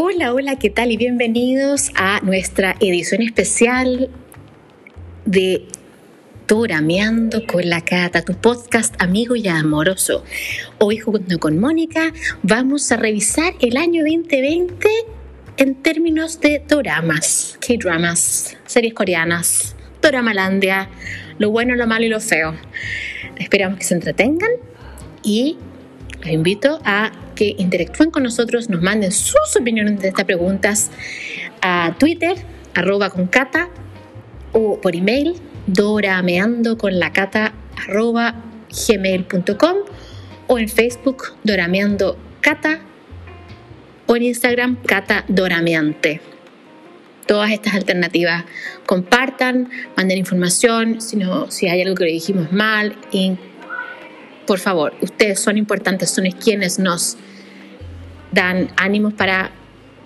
Hola, hola, ¿qué tal? Y bienvenidos a nuestra edición especial de Torameando con la Cata, tu podcast amigo y amoroso. Hoy junto con Mónica vamos a revisar el año 2020 en términos de doramas, K-dramas, series coreanas, Doramalandia, lo bueno, lo malo y lo feo. Esperamos que se entretengan y los invito a que interactúen con nosotros, nos manden sus opiniones de estas preguntas a Twitter, arroba con cata, o por email, dorameando con la cata, arroba gmail.com, o en Facebook, dorameando cata, o en Instagram, cata dorameante. Todas estas alternativas compartan, manden información, si, no, si hay algo que le dijimos mal, por favor, ustedes son importantes, son quienes nos dan ánimos para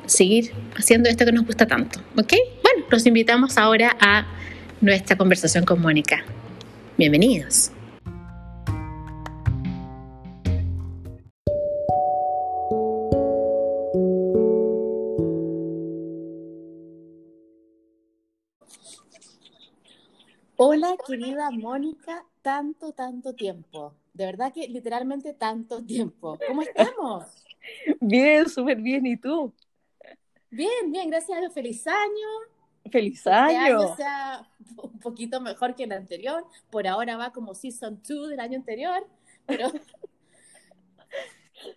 seguir haciendo esto que nos gusta tanto. ¿Ok? Bueno, los invitamos ahora a nuestra conversación con Mónica. Bienvenidos. Hola, querida Mónica, tanto, tanto tiempo. De verdad que literalmente tanto tiempo. ¿Cómo estamos? Bien, súper bien. ¿Y tú? Bien, bien, gracias a Dios. Feliz año. Feliz Este año. año sea un poquito mejor que el anterior. Por ahora va como Season 2 del año anterior. Pero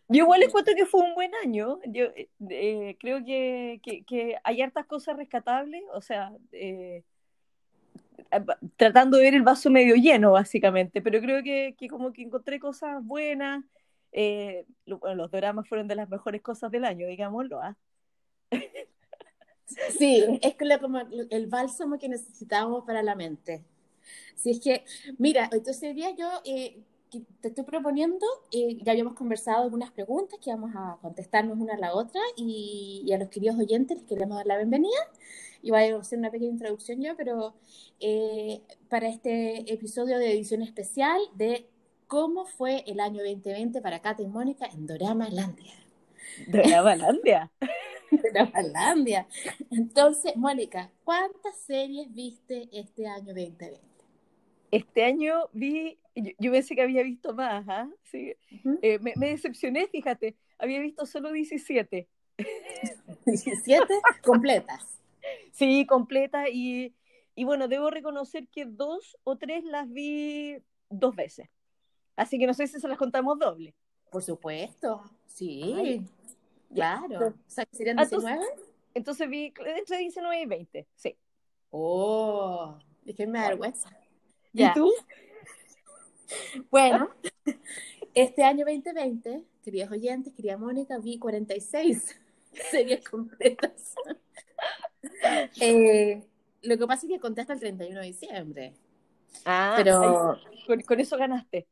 Yo igual encuentro que fue un buen año. Yo eh, creo que, que, que hay hartas cosas rescatables, o sea, eh, tratando de ver el vaso medio lleno, básicamente, pero creo que, que como que encontré cosas buenas. Eh, bueno, los dramas fueron de las mejores cosas del año, digámoslo. ¿ah? sí, es como el bálsamo que necesitamos para la mente. Si es que, mira, entonces hoy día yo eh, te estoy proponiendo, eh, ya habíamos conversado algunas preguntas que vamos a contestarnos una a la otra y, y a los queridos oyentes les queremos dar la bienvenida. Y voy a hacer una pequeña introducción yo, pero eh, para este episodio de edición especial de cómo fue el año 2020 para Kate y Mónica en Doramalandia. Dramalandia. Doramalandia. Entonces, Mónica, ¿cuántas series viste este año 2020? Este año vi, yo, yo pensé que había visto más, ¿ah? Sí. Eh, me, me decepcioné, fíjate, había visto solo 17. 17 completas. Sí, completa y, y bueno, debo reconocer que dos o tres las vi dos veces. Así que no sé si se las contamos doble. Por supuesto, sí, Ay. claro. O sea, que serían Ah, entonces- 19. Entonces vi entre 19 y 20, sí. Oh, es que me da vergüenza. ¿Y Ya. tú? Bueno, este año 2020, queridos oyentes, querida Mónica, vi 46 series completas. Eh, lo que pasa es que conté hasta el 31 de diciembre. Ah, Pero con, con eso ganaste.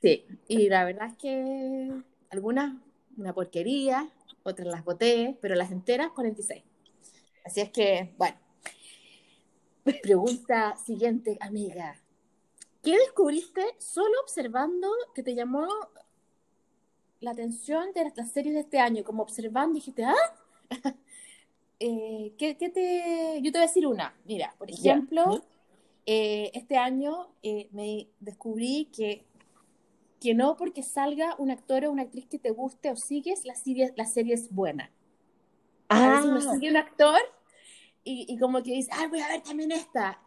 Sí, y la verdad es que algunas una porquería, otras las boté, pero las enteras 46. Así es que, bueno. Pregunta siguiente, amiga. ¿Qué descubriste solo observando que te llamó la atención de las series de este año? Como observando, dijiste, ¿ah? Eh, ¿qué, qué te... Yo te voy a decir una. Mira, por ejemplo, eh, este año eh, me descubrí que, que no porque salga un actor o una actriz que te guste o sigues, la serie, la serie es buena. A veces Ah, sigue un actor y, y como que dice, ay, voy a ver también esta.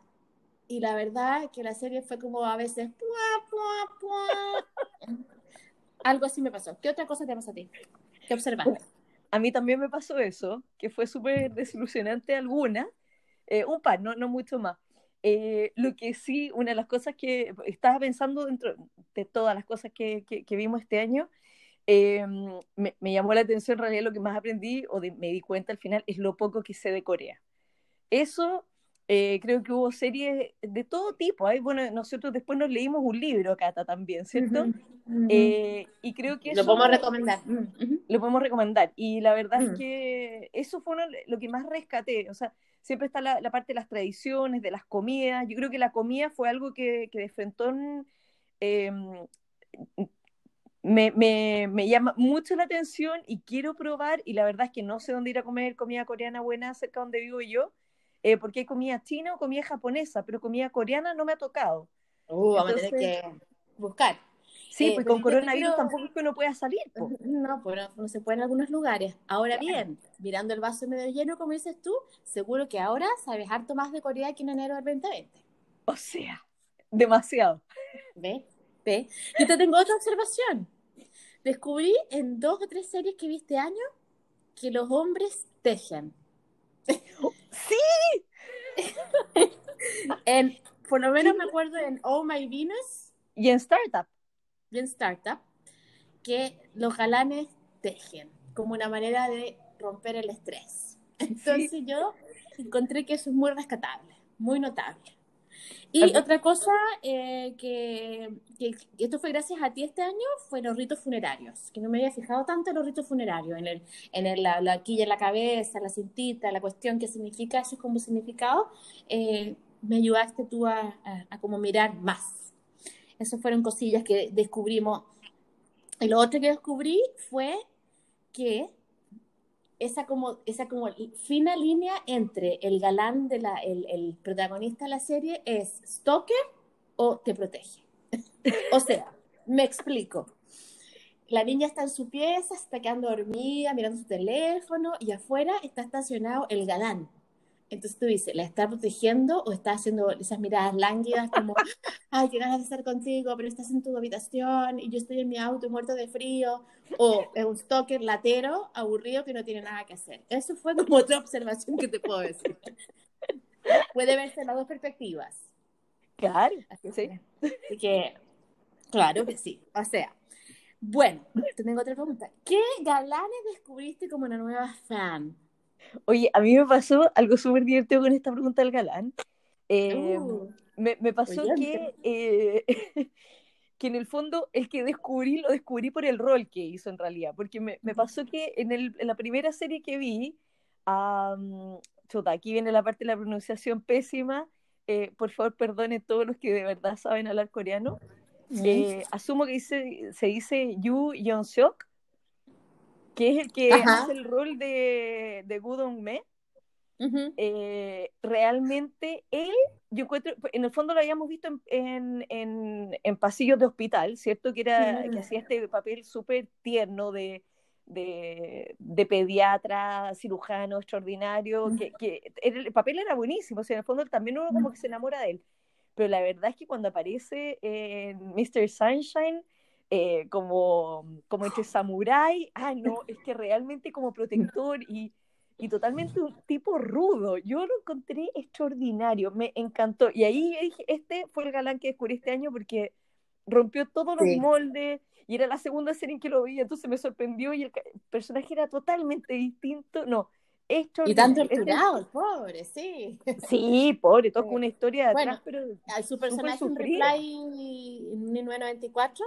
Y la verdad que la serie fue como a veces, pua, pua, pua. Algo así me pasó. ¿Qué otra cosa te pasa a ti? ¿Qué observaste? a mí también me pasó eso, que fue súper desilusionante alguna, eh, un par, no, no mucho más. Eh, lo que sí, una de las cosas que estaba pensando dentro de todas las cosas que, que, que vimos este año, eh, me, me, llamó la atención en realidad lo que más aprendí o de, me di cuenta al final es lo poco que sé de Corea. Eso eh, creo que hubo series de todo tipo. ¿eh? Bueno, nosotros después nos leímos un libro, Cata, también, ¿cierto? Uh -huh. eh, y creo que lo eso, podemos recomendar. Uh -huh. Lo podemos recomendar. Y la verdad uh -huh. es que eso fue uno, lo que más rescaté. O sea, siempre está la, la, parte de las tradiciones, de las comidas. Yo creo que la comida fue algo que, que de Frentón eh, me, me, me, llama mucho la atención y quiero probar, y la verdad es que no sé dónde ir a comer comida coreana buena cerca donde vivo yo, eh, porque hay comida china o comida japonesa, pero comida coreana no me ha tocado. Uh, vamos a tener que buscar. Sí, eh, pues con coronavirus tampoco es que uno pueda salir. No, pues no, se puede en algunos lugares. Ahora bien, mirando el vaso medio lleno, como dices tú, seguro que ahora sabes harto más de Corea que en enero del 2020. O sea, demasiado. ¿Ves? ¿Ves? Yo te tengo otra observación. Descubrí en dos o tres series que vi este año que los hombres tejen. ¡Sí! en, por lo menos me acuerdo en Oh My Venus. Y en Startup. Y en Startup. Que los galanes tejen como una manera de romper el estrés. Entonces yo encontré que eso es muy rescatable, muy notable. Y otra cosa eh, que, que, esto fue gracias a ti este año fue los ritos funerarios, que no me había fijado tanto en los ritos funerarios, en, el, en el, la, la, quilla en la cabeza, la cintita, la cuestión que significa eso como significado, eh, me ayudaste tú a, a, como mirar más. Esas fueron cosillas que descubrimos. Y lo otro que descubrí fue que esa como, esa como fina línea entre el galán, de la, el, el protagonista de la serie es stalker o te protege. o sea, me explico. La niña está en su pieza, está quedando dormida, mirando su teléfono y afuera está estacionado el galán. Entonces tú dices, ¿la está protegiendo o está haciendo esas miradas lánguidas como, ay, qué ganas de estar contigo, pero estás en tu habitación y yo estoy en mi auto muerto de frío? O es un stalker latero, aburrido, que no tiene nada que hacer. Eso fue como otra observación que te puedo decir. Puede verse las dos perspectivas. Claro, Así sí. que, claro que sí. O sea, bueno, te tengo otra pregunta. ¿Qué galanes descubriste como una nueva fan? Oye, a mí me pasó algo súper divertido con esta pregunta del galán. Eh, uh, me, me, pasó que, eh, que en el fondo el que descubrí, lo descubrí por el rol que hizo en realidad, porque me, me pasó que en, el, en, la primera serie que vi, um, chuta, aquí viene la parte de la pronunciación pésima, eh, por favor perdone todos los que de verdad saben hablar coreano. asumo que dice, se dice Yu Yeon-seok, que es el que hace el rol de, de Gudong Me. Eh, realmente él, yo encuentro, en el fondo lo habíamos visto en, en, en, pasillos de hospital, ¿cierto? Que, era, que hacía este papel súper tierno de, de, de, pediatra, cirujano extraordinario, que, que, el papel era buenísimo, o sea, en el fondo también uno como que se enamora de él. Pero la verdad es que cuando aparece en Mr. Sunshine, eh, como, como este samurái, ah, no, es que realmente como protector y, y totalmente un tipo rudo. Yo lo encontré extraordinario, me encantó. Y ahí dije, este fue el galán que descubrí este año porque rompió todos los moldes y era la segunda serie en que lo vi, entonces me sorprendió y el personaje era totalmente distinto. No, y tan torturado, el pobre, sí. Sí, pobre, toca una historia de atrás, pero. Su personaje en Reply en 1994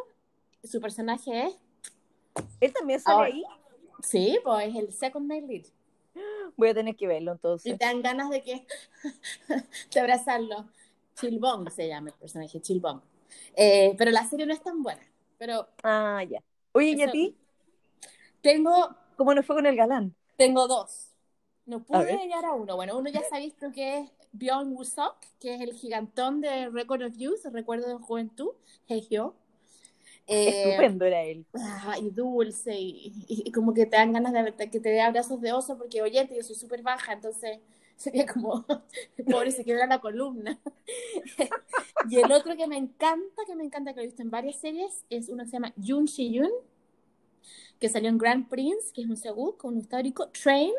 su personaje es. ¿Él también sale ahí? Sí, pues es el second male lead. Voy a tener que verlo entonces. Y te dan ganas de que de abrazarlo. Chilbong se llama el personaje, Chilbong. Eh, pero la serie no es tan buena. Pero. Ah, ya. Oye, ¿y a ti? Tengo. ¿Cómo nos fue con el galán? Tengo dos. No pude llegar a uno. Bueno, uno ya sabéis que es Bjorn Wusok, que es el gigantón de Record of Youth, Recuerdo de Juventud, Hegyo. Eh, Estupendo era él. y dulce, y, como que te dan ganas de que te dé abrazos de oso, porque oye, yo soy súper baja, entonces sería como, pobre, se quiebra la columna. y el otro que me encanta, que me encanta, que lo he visto en varias series, es uno que se llama Jun Shi-yun, que salió en Grand Prince, que es un seguro con un histórico, Train,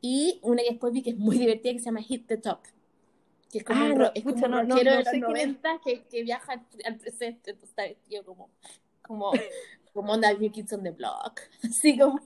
y una que después vi que es muy divertida, que se llama Hit the Top que es como, ah, un, no, es como no, no, de los 90 que, que, viaja al presente, entonces vestido como, como, como onda New Kids on the Block, así como,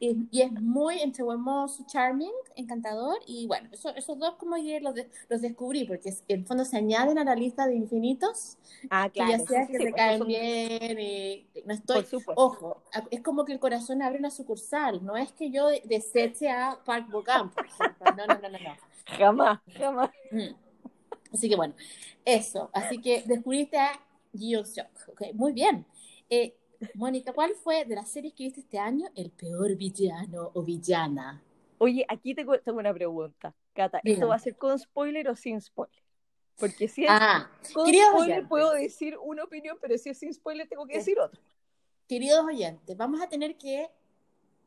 y, y es muy entre hermoso, charming, encantador, y bueno, eso, esos dos como yo los, de, los descubrí, porque es, en el fondo se añaden a la lista de infinitos, ah, claro, que ya sea que se caen bien, y no estoy, ojo, es como que el corazón abre una sucursal, no es que yo deseche a Park Bogam, por ejemplo, no, no, no, no, no. Jamás, jamás. Mm. Así que bueno, eso. Así que descubriste a Geoshock. Okay, muy bien. Eh, Mónica, ¿cuál fue de las series que viste este año el peor villano o villana? Oye, aquí tengo, tengo una pregunta. Cata, ¿esto va a ser con spoiler o sin spoiler? Porque si es Ah, con spoiler oyentes. puedo decir una opinión, pero si es sin spoiler tengo que decir otra. queridos oyentes, vamos a tener que,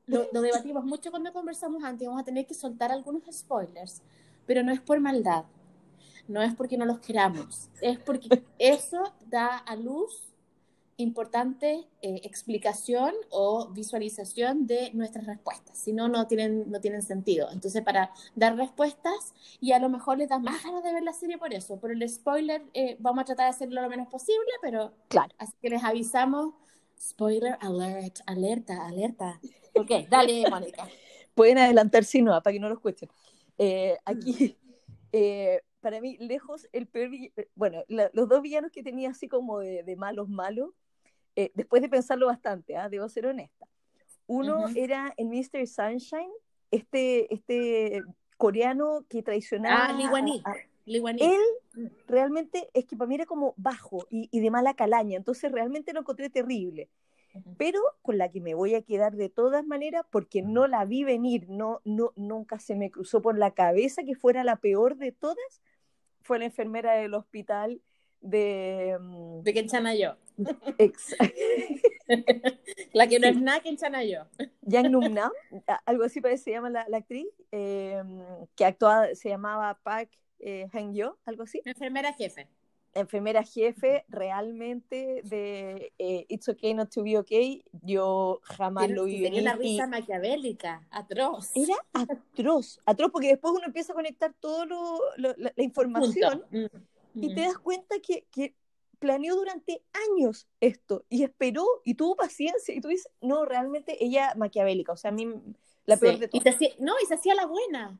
lo, lo debatimos mucho cuando conversamos antes, vamos a tener que soltar algunos spoilers, pero no es por maldad, no es porque no los queramos, es porque eso da a luz importante eh, explicación o visualización de nuestras respuestas, si no, no tienen, no tienen sentido. Entonces, para dar respuestas y a lo mejor les da más ganas de ver la serie por eso, por el spoiler eh, vamos a tratar de hacerlo lo menos posible, pero Claro. Así que les avisamos, spoiler alert, alerta, alerta. Ok, dale, Mónica. Pueden adelantar si no, para que no lo escuchen. Eh, aquí, eh, para mí, lejos, el peor eh, bueno, la- los dos villanos que tenía así como de, de malos, malos, eh, después de pensarlo bastante, ¿ah? debo ser honesta. Uno era en Mr. Sunshine, este, este coreano que traicionaba Ah, Wan-hee. él realmente es que para mí era como bajo y, y de mala calaña, entonces realmente lo encontré terrible. Pero con la que me voy a quedar de todas maneras, porque no la vi venir, no, no, nunca se me cruzó por la cabeza que fuera la peor de todas, fue la enfermera del hospital de... mm, De Ken Chanayo. ex- La que no es nada Ken Chanayo. Yang Num Nam, a- algo así parece se llama la, la actriz, eh, que actuaba, se llamaba Park eh, Hang-yo, algo así. Enfermera jefe. Enfermera jefe realmente de eh, It's Okay Not to Be Okay, yo jamás Tiene, lo vi tenía una venir y risa maquiavélica, atroz. era atroz, atroz porque después uno empieza a conectar toda la, la información Punto. Mm, y te mm. das cuenta que, que planeó durante años esto y esperó y tuvo paciencia y tú dices, no, realmente ella maquiavélica, o sea, a mí la peor Sí. de Y todas. se hacía- no, y se hacía la buena.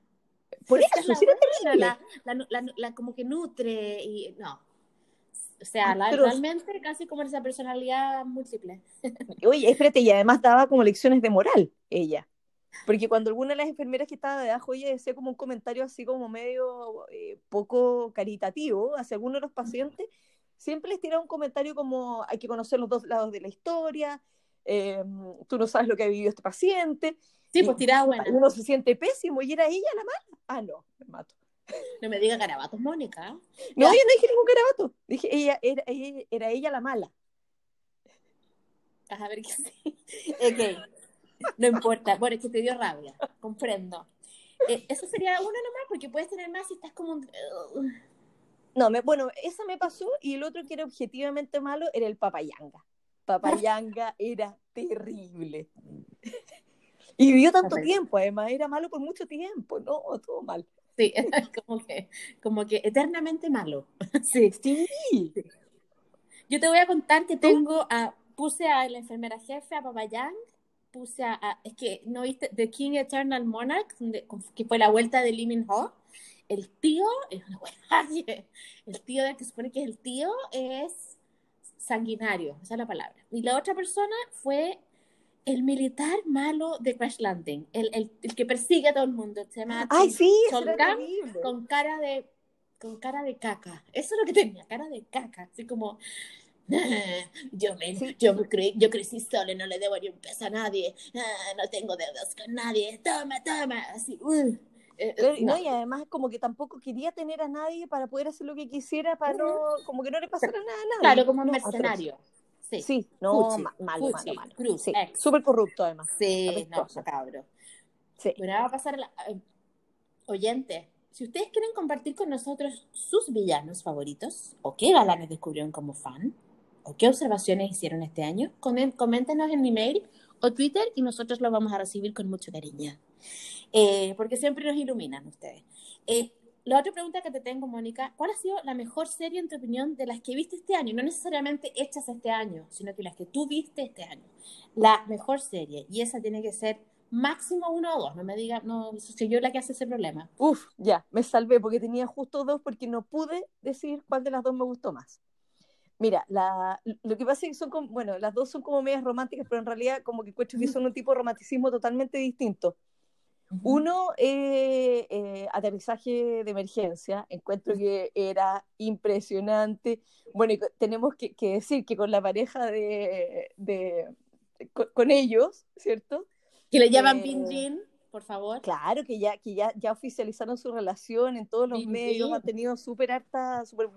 Por Se eso, la buena, la, la- la- como que nutre y no. O sea, la- Atroz. realmente casi como esa personalidad múltiple. Oye, espérate, y además daba como lecciones de moral, ella. Porque cuando alguna de las enfermeras que estaba debajo, ella decía como un comentario así como medio eh, poco caritativo hacia algunos de los pacientes, siempre les tiraba un comentario como hay que conocer los dos lados de la historia, eh, tú no sabes lo que ha vivido este paciente, Sí, Y- pues tirada buena. uno se siente pésimo y era ella la mala. Ah, no, me mato. No me diga garabatos, Mónica. No, Ya. yo no dije ningún carabato, dije ella era, ella, era ella la mala. A ver que sí. Ok. No importa. Bueno, es que te dio rabia. Comprendo. Eh, eso sería uno nomás, porque puedes tener más si estás como un... No, me, bueno, esa me pasó y el otro que era objetivamente malo era el Papayanga. Papayanga era terrible. Y vivió tanto tiempo, además, era malo por mucho tiempo, no, todo mal. Sí, como que, como que eternamente malo. Sí. Sí, Yo te voy a contar que tengo a... Puse a la enfermera jefe, a Papayang, puse a, a- es que no viste The King Eternal Monarch, donde- que fue la vuelta de Lee Min Ho. El tío, el tío del que supone que es el tío es sanguinario, esa es la palabra. Y la otra persona fue el militar malo de Crash Landing, el, el, el que persigue a todo el mundo. Se llama ay, sí, terrible. con cara de con cara de caca. Eso es lo que tenía, cara de caca, así como "Ah, yo me, Sí. yo me cre- yo crecí sola, no le debo ni un peso a nadie, ah, no tengo deudas con nadie, toma, toma, así, uh, eh, eh, no, no. y además como que tampoco quería tener a nadie para poder hacer lo que quisiera, para no, como que no le pasara nada a nadie. Claro, como un No, mercenario. Sí, Sí, no, Fuchi, ma- malo, Fuchi, malo, malo. Cruz, Sí, súper corrupto además. Sí, no, apestoso. cabro. Sí. Bueno, va a pasar a la... eh, oyente, si ustedes quieren compartir con nosotros sus villanos favoritos, o qué galanes descubrieron como fan, o qué observaciones hicieron este año, coméntenos en mi mail o Twitter y nosotros lo vamos a recibir con mucho cariño. Eh, porque siempre nos iluminan ustedes. Eh, la otra pregunta que te tengo, Mónica, ¿cuál ha sido la mejor serie, en tu opinión, de las que viste este año? No necesariamente hechas este año, sino que las que tú viste este año. La mejor serie, y esa tiene que ser máximo uno o dos, no me diga, no, soy yo la que hace ese problema. Uf, ya, me salvé porque tenía justo dos porque no pude decir cuál de las dos me gustó más. Mira, la, lo que pasa es que son como, bueno, las dos son como medias románticas, pero en realidad como que encuentro que son un tipo de romanticismo totalmente distinto. Uno, eh, eh, aterrizaje de emergencia. Encuentro que era impresionante. Bueno, y tenemos que, que, decir que con la pareja de, de con, ellos, ¿cierto? Que le llaman eh, por favor. Claro, que ya, que ya, ya oficializaron su relación en todos los medios, han tenido súper harta, super,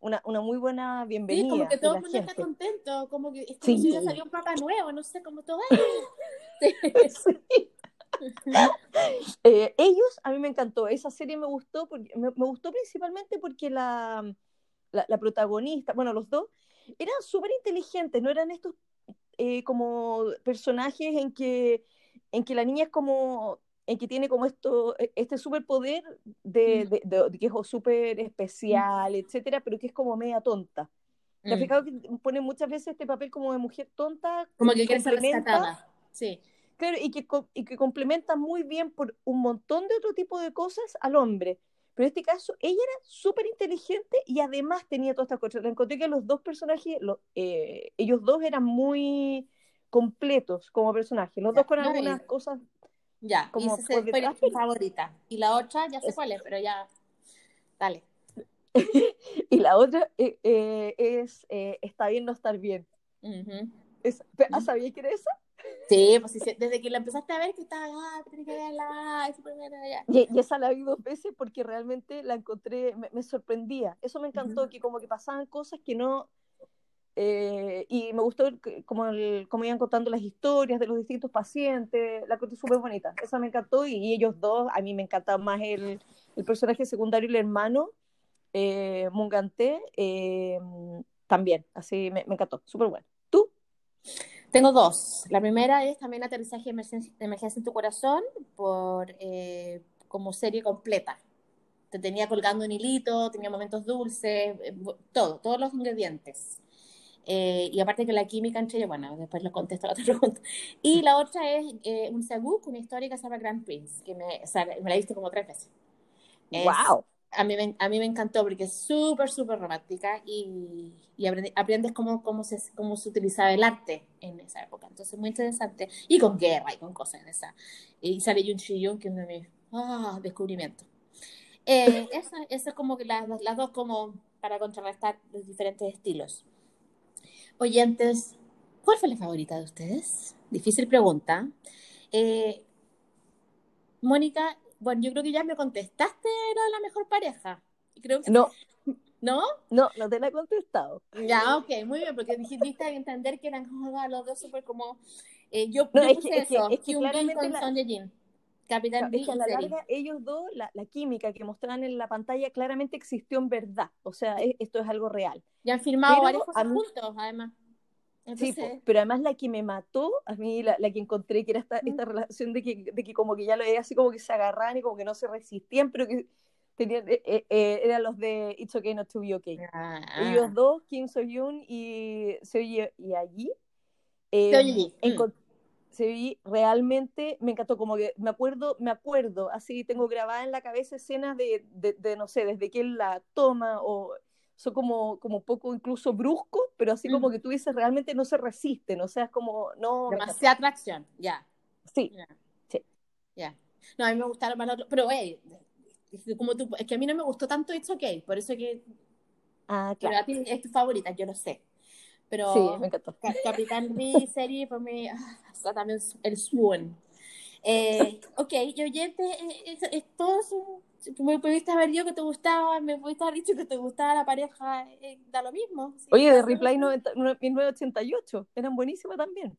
una, una muy buena bienvenida. Sí, como que todo el mundo está contento, como que es como si ya salió un papá nuevo, no sé, como todo. sí. Eh, ellos, a mí me encantó, esa serie me gustó, porque, me, gustó principalmente porque la, la, protagonista, bueno, los dos, eran súper inteligentes, no eran estos eh, como personajes en que, en que la niña es como, en que tiene como esto, e, este superpoder de, mm. de, de, que es súper especial, etcétera, pero que es como media tonta. ¿Te has mm. fijado que pone muchas veces este papel como de mujer tonta? Como que quiere ser rescatada. Sí. Claro, y que, y que complementa muy bien por un montón de otro tipo de cosas al hombre. Pero en este caso, ella era súper inteligente y además tenía todas estas cosas. Encontré que los dos personajes, eh, ellos dos eran muy completos como personajes. Los dos con algunas cosas. Ya, como y fue mi favorita. Y la otra, ya sé cuál es, pero ya. Dale. y la otra eh, eh, es Está bien no estar bien. es, ¿Sabías que era esa? Sí, pues desde que la empezaste a ver que estaba, ah, que verla, es y, y, esa la vi dos veces porque realmente la encontré, me, sorprendía. Eso me encantó, que como que pasaban cosas que no... Eh, y me gustó como, el, como iban contando las historias de los distintos pacientes, la cosa súper bonita. Esa me encantó y, ellos dos, a mí me encantaba más el, el personaje secundario y el hermano, eh, Mungante, eh, también, así me, me encantó, súper bueno. ¿Tú? Tengo dos. La primera es también Aterrizaje de Emergencia, en tu Corazón, por eh, como serie completa. Te tenía colgando un hilito, tenía momentos dulces, eh, todo, todos los ingredientes. Eh, y aparte que la química entre ellos, bueno, después lo contesto la otra pregunta. Y la otra es un Sabouk, una historia que se llama Grand Prince, que me, me la he visto como tres veces. ¡Wow! A mí, me, a mí me encantó porque es súper, súper romántica y, y aprendes cómo, cómo, se, cómo se utilizaba el arte en esa época. Entonces, muy interesante. Y con guerra y con cosas en esa. Y sale Yun Shi-yun, que es uno de mis ah, descubrimientos. Eh, eso, es como que las, las dos como para contrarrestar los diferentes estilos. Oyentes, ¿cuál fue la favorita de ustedes? Difícil pregunta. Eh, Mónica, bueno, yo creo que ya me contestaste, era la mejor pareja. Creo que... No. ¿No? No, no te la he contestado. Ya, ok, muy bien, porque dijiste entender que eran como los dos súper como... Eh, yo, no, es que, eso, es que, claramente con la... Son Jin. Capitán es que a la larga, ellos dos, la, la, química que mostraban en la pantalla claramente existió en verdad. O sea, esto es algo real. Ya han firmado varios juntos, además sí, pero además la que me mató, a mí la, la que encontré, que era esta, esta relación de que, de que como que ya lo veía así como que se agarraban y como que no se resistían, pero que tenían, eh, eh, eh eran los de It's Okay Not to Be Okay. Ah, Ellos dos, Kim So-yoon y Seo y allí. Eh, se realmente me encantó como que me acuerdo me acuerdo así tengo grabada en la cabeza escenas de, de, de no sé desde que él la toma o son como, como poco incluso bruscos, pero así como que tú dices, realmente no se resisten, o sea, es como, no... Demasiada atracción, ya. Sí, sí. Ya. No, a mí me gustaron más los otros, pero, hey, como tú, es que a mí no me gustó tanto It's Okay, por eso que... Ah, claro. Pero a ti es tu favorita, yo lo sé. Pero sí, me encantó. Capitán B serie fue mi, ah, también el Swoon. Eh, ok, y oyente, eh, es, todo un me pudiste haber dicho que te gustaba, me pudiste haber dicho que te gustaba la pareja, eh, da lo mismo. Oye, de Reply 1988, eran buenísimas también.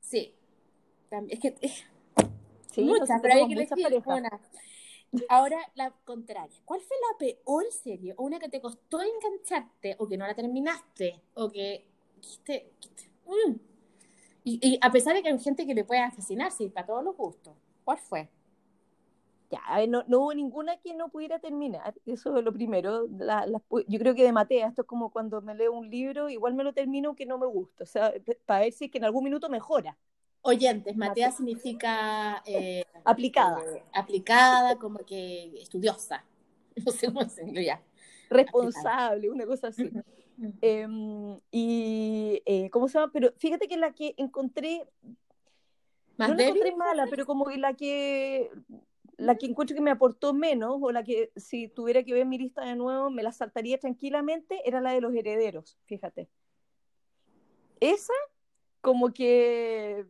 Sí, es que sí, muchas, pero hay que elegir una. Ahora, la contraria. ¿Cuál fue la peor serie o una que te costó engancharte o que no la terminaste o que dijiste... Mm? Y, a pesar de que hay gente que le pueda fascinar, sí, para todos los gustos. ¿Cuál fue? Ya, no, no, hubo ninguna que no pudiera terminar, eso es lo primero. La, yo creo que de Matea, esto es como cuando me leo un libro, igual me lo termino que no me gusta, o sea, para ver si es que en algún minuto mejora. Oyentes, Matea, significa... Eh, aplicada. Eh, aplicada, como que estudiosa, no sé cómo se ya. Responsable, una cosa así. Em, y, eh, ¿cómo se llama? Pero fíjate que la que encontré no la encontré mala, pero como que la que la que encuentro que me aportó menos, o la que si tuviera que ver mi lista de nuevo, me la saltaría tranquilamente, era la de los herederos, fíjate. Esa, como que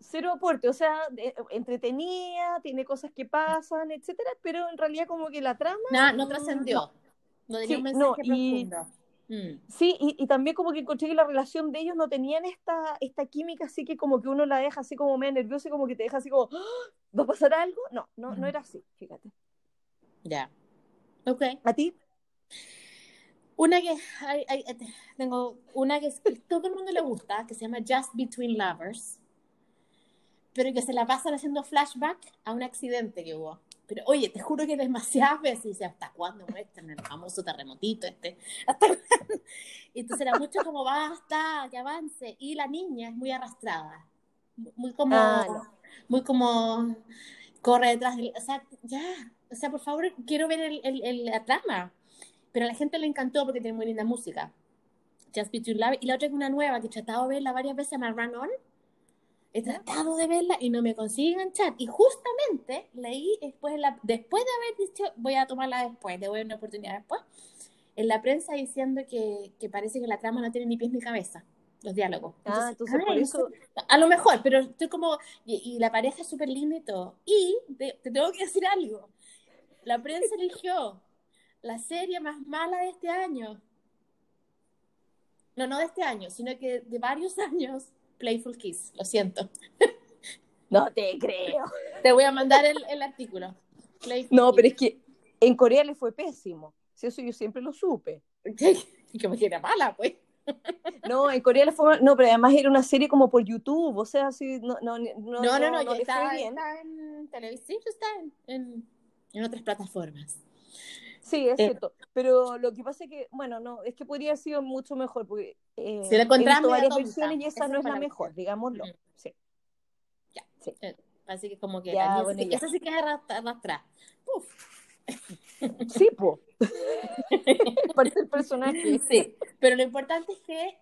cero aporte, o sea, entretenida, tiene cosas que pasan, etcétera, pero en realidad como que la trama... No, no trascendió. No, tenía un mensaje profundo. Mm. Sí, y, también como que encontré que la relación de ellos no tenían esta, esta química así que como que uno la deja así como medio nerviosa y como que te deja así como, ¡Ah! ¿va a pasar algo? No, no, no era así, fíjate. Ya. Ok. ¿A ti? Una que hay, hay, tengo una que todo el mundo le gusta, que se llama Just Between Lovers, pero que se la pasan haciendo flashback a un accidente que hubo. Pero oye, te juro que demasiadas veces dice, ¿hasta cuándo muestran el famoso terremotito este? ¿Hasta y entonces era mucho como, basta, que avance. Y la niña es muy arrastrada, muy como, ah, muy como, corre detrás del, o sea, ya, o sea, por favor, quiero ver el, el, la trama. Pero a la gente le encantó porque tiene muy linda música. Just Between Love. Y la otra es una nueva que he tratado de verla varias veces, se llama Run On he tratado de verla y no me consigue enganchar. Y justamente leí después, la, después de haber dicho, voy a tomarla después, le voy a dar una oportunidad después, en la prensa diciendo que, que, parece que la trama no tiene ni pies ni cabeza, los diálogos. ah, entonces por eso... A lo mejor, pero estoy como... Y, la pareja es súper linda y todo. Y te, tengo que decir algo. La prensa eligió la serie más mala de este año. No, no de este año, sino que de varios años Playful Kiss, lo siento. No te creo. Te voy a mandar el, el artículo. no, pero es que en Corea le fue pésimo. Si eso yo siempre lo supe. que me era mala, pues. No, en Corea le fue No, pero además era una serie como por YouTube, o sea, así no no no no, no, no, no, está, está, en televisión, está en, en otras plataformas. Sí, es eh, cierto. Pero lo que pasa es que, bueno, no, es que podría haber sido mucho mejor, porque eh, se le encontramos varias versiones y esa, no es la mejor, digámoslo. Sí. Ya. Sí. Eh, así que como que ya, bueno, esa sí que es arrastrar. Sí, po. Parece el personaje. Sí, pero lo importante es que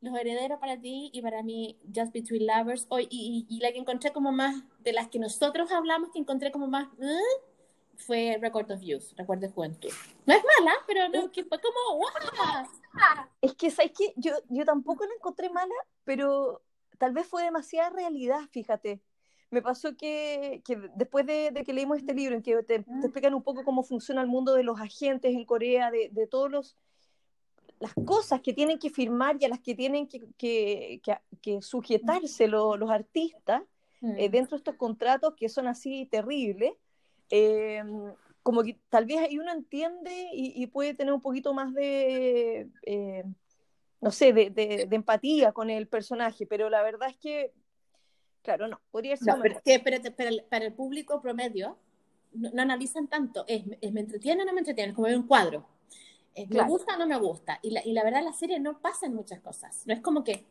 los herederos para ti y para mí, Just Between Lovers, hoy, y, y, la que encontré como más, de las que nosotros hablamos, que encontré como más, fue Record of Youth, Recuerdo de Juventud. No es mala, pero no, que fue como, ¡guau! Es que, ¿sabes qué? Yo, yo tampoco la encontré mala, pero tal vez fue demasiada realidad, fíjate. Me pasó que, que después de, de, que leímos este libro, en que te, te, explican un poco cómo funciona el mundo de los agentes en Corea, de, de todos los las cosas que tienen que firmar y a las que tienen que, que, que, sujetarse los artistas eh, dentro de estos contratos que son así terribles, eh, como que tal vez ahí uno entiende y, puede tener un poquito más de, eh, no sé, de, de, empatía con el personaje, pero la verdad es que, claro, no, podría ser... No, pero, que, para, el, para, el, público promedio no, analizan tanto, es, ¿me entretiene o no me entretiene? Es como ver un cuadro. ¿Me gusta o no me gusta? Y la, y la verdad, la serie no pasa en muchas cosas. No es como que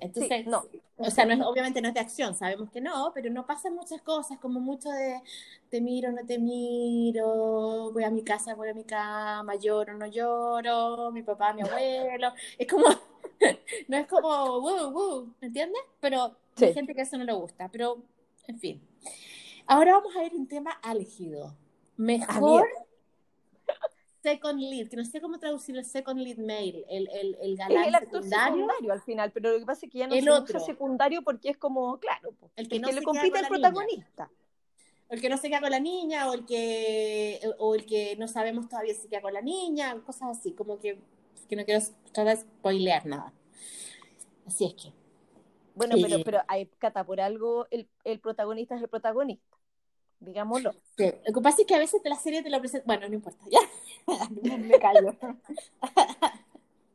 entonces, no. O sea, no es, obviamente no es de acción, sabemos que no, pero no pasan muchas cosas, como mucho de te miro, no te miro, voy a mi casa, voy a mi cama, lloro, no lloro, mi papá, mi abuelo. Es como, no es como, woo, woo, ¿me entiendes? Pero hay gente que eso no le gusta, pero, en fin. Ahora vamos a ver un tema álgido. Mejor second lead, que no sé cómo traducir el second lead male, el, el, el galán el actor secundario. al final, pero lo que pasa es que ya no es se secundario porque es como, claro, el que, no le compite al protagonista. El que no se queda con la niña, o el que, o el que no sabemos todavía si queda con la niña, cosas así, como que, que no quiero tratar de spoilear nada. Así es que. Bueno, pero, pero hay, Cata, por algo el, el protagonista es el protagonista digámoslo. Sí. Lo que pasa es que a veces la serie te lo presenta. Bueno, no importa, ya. Me callo.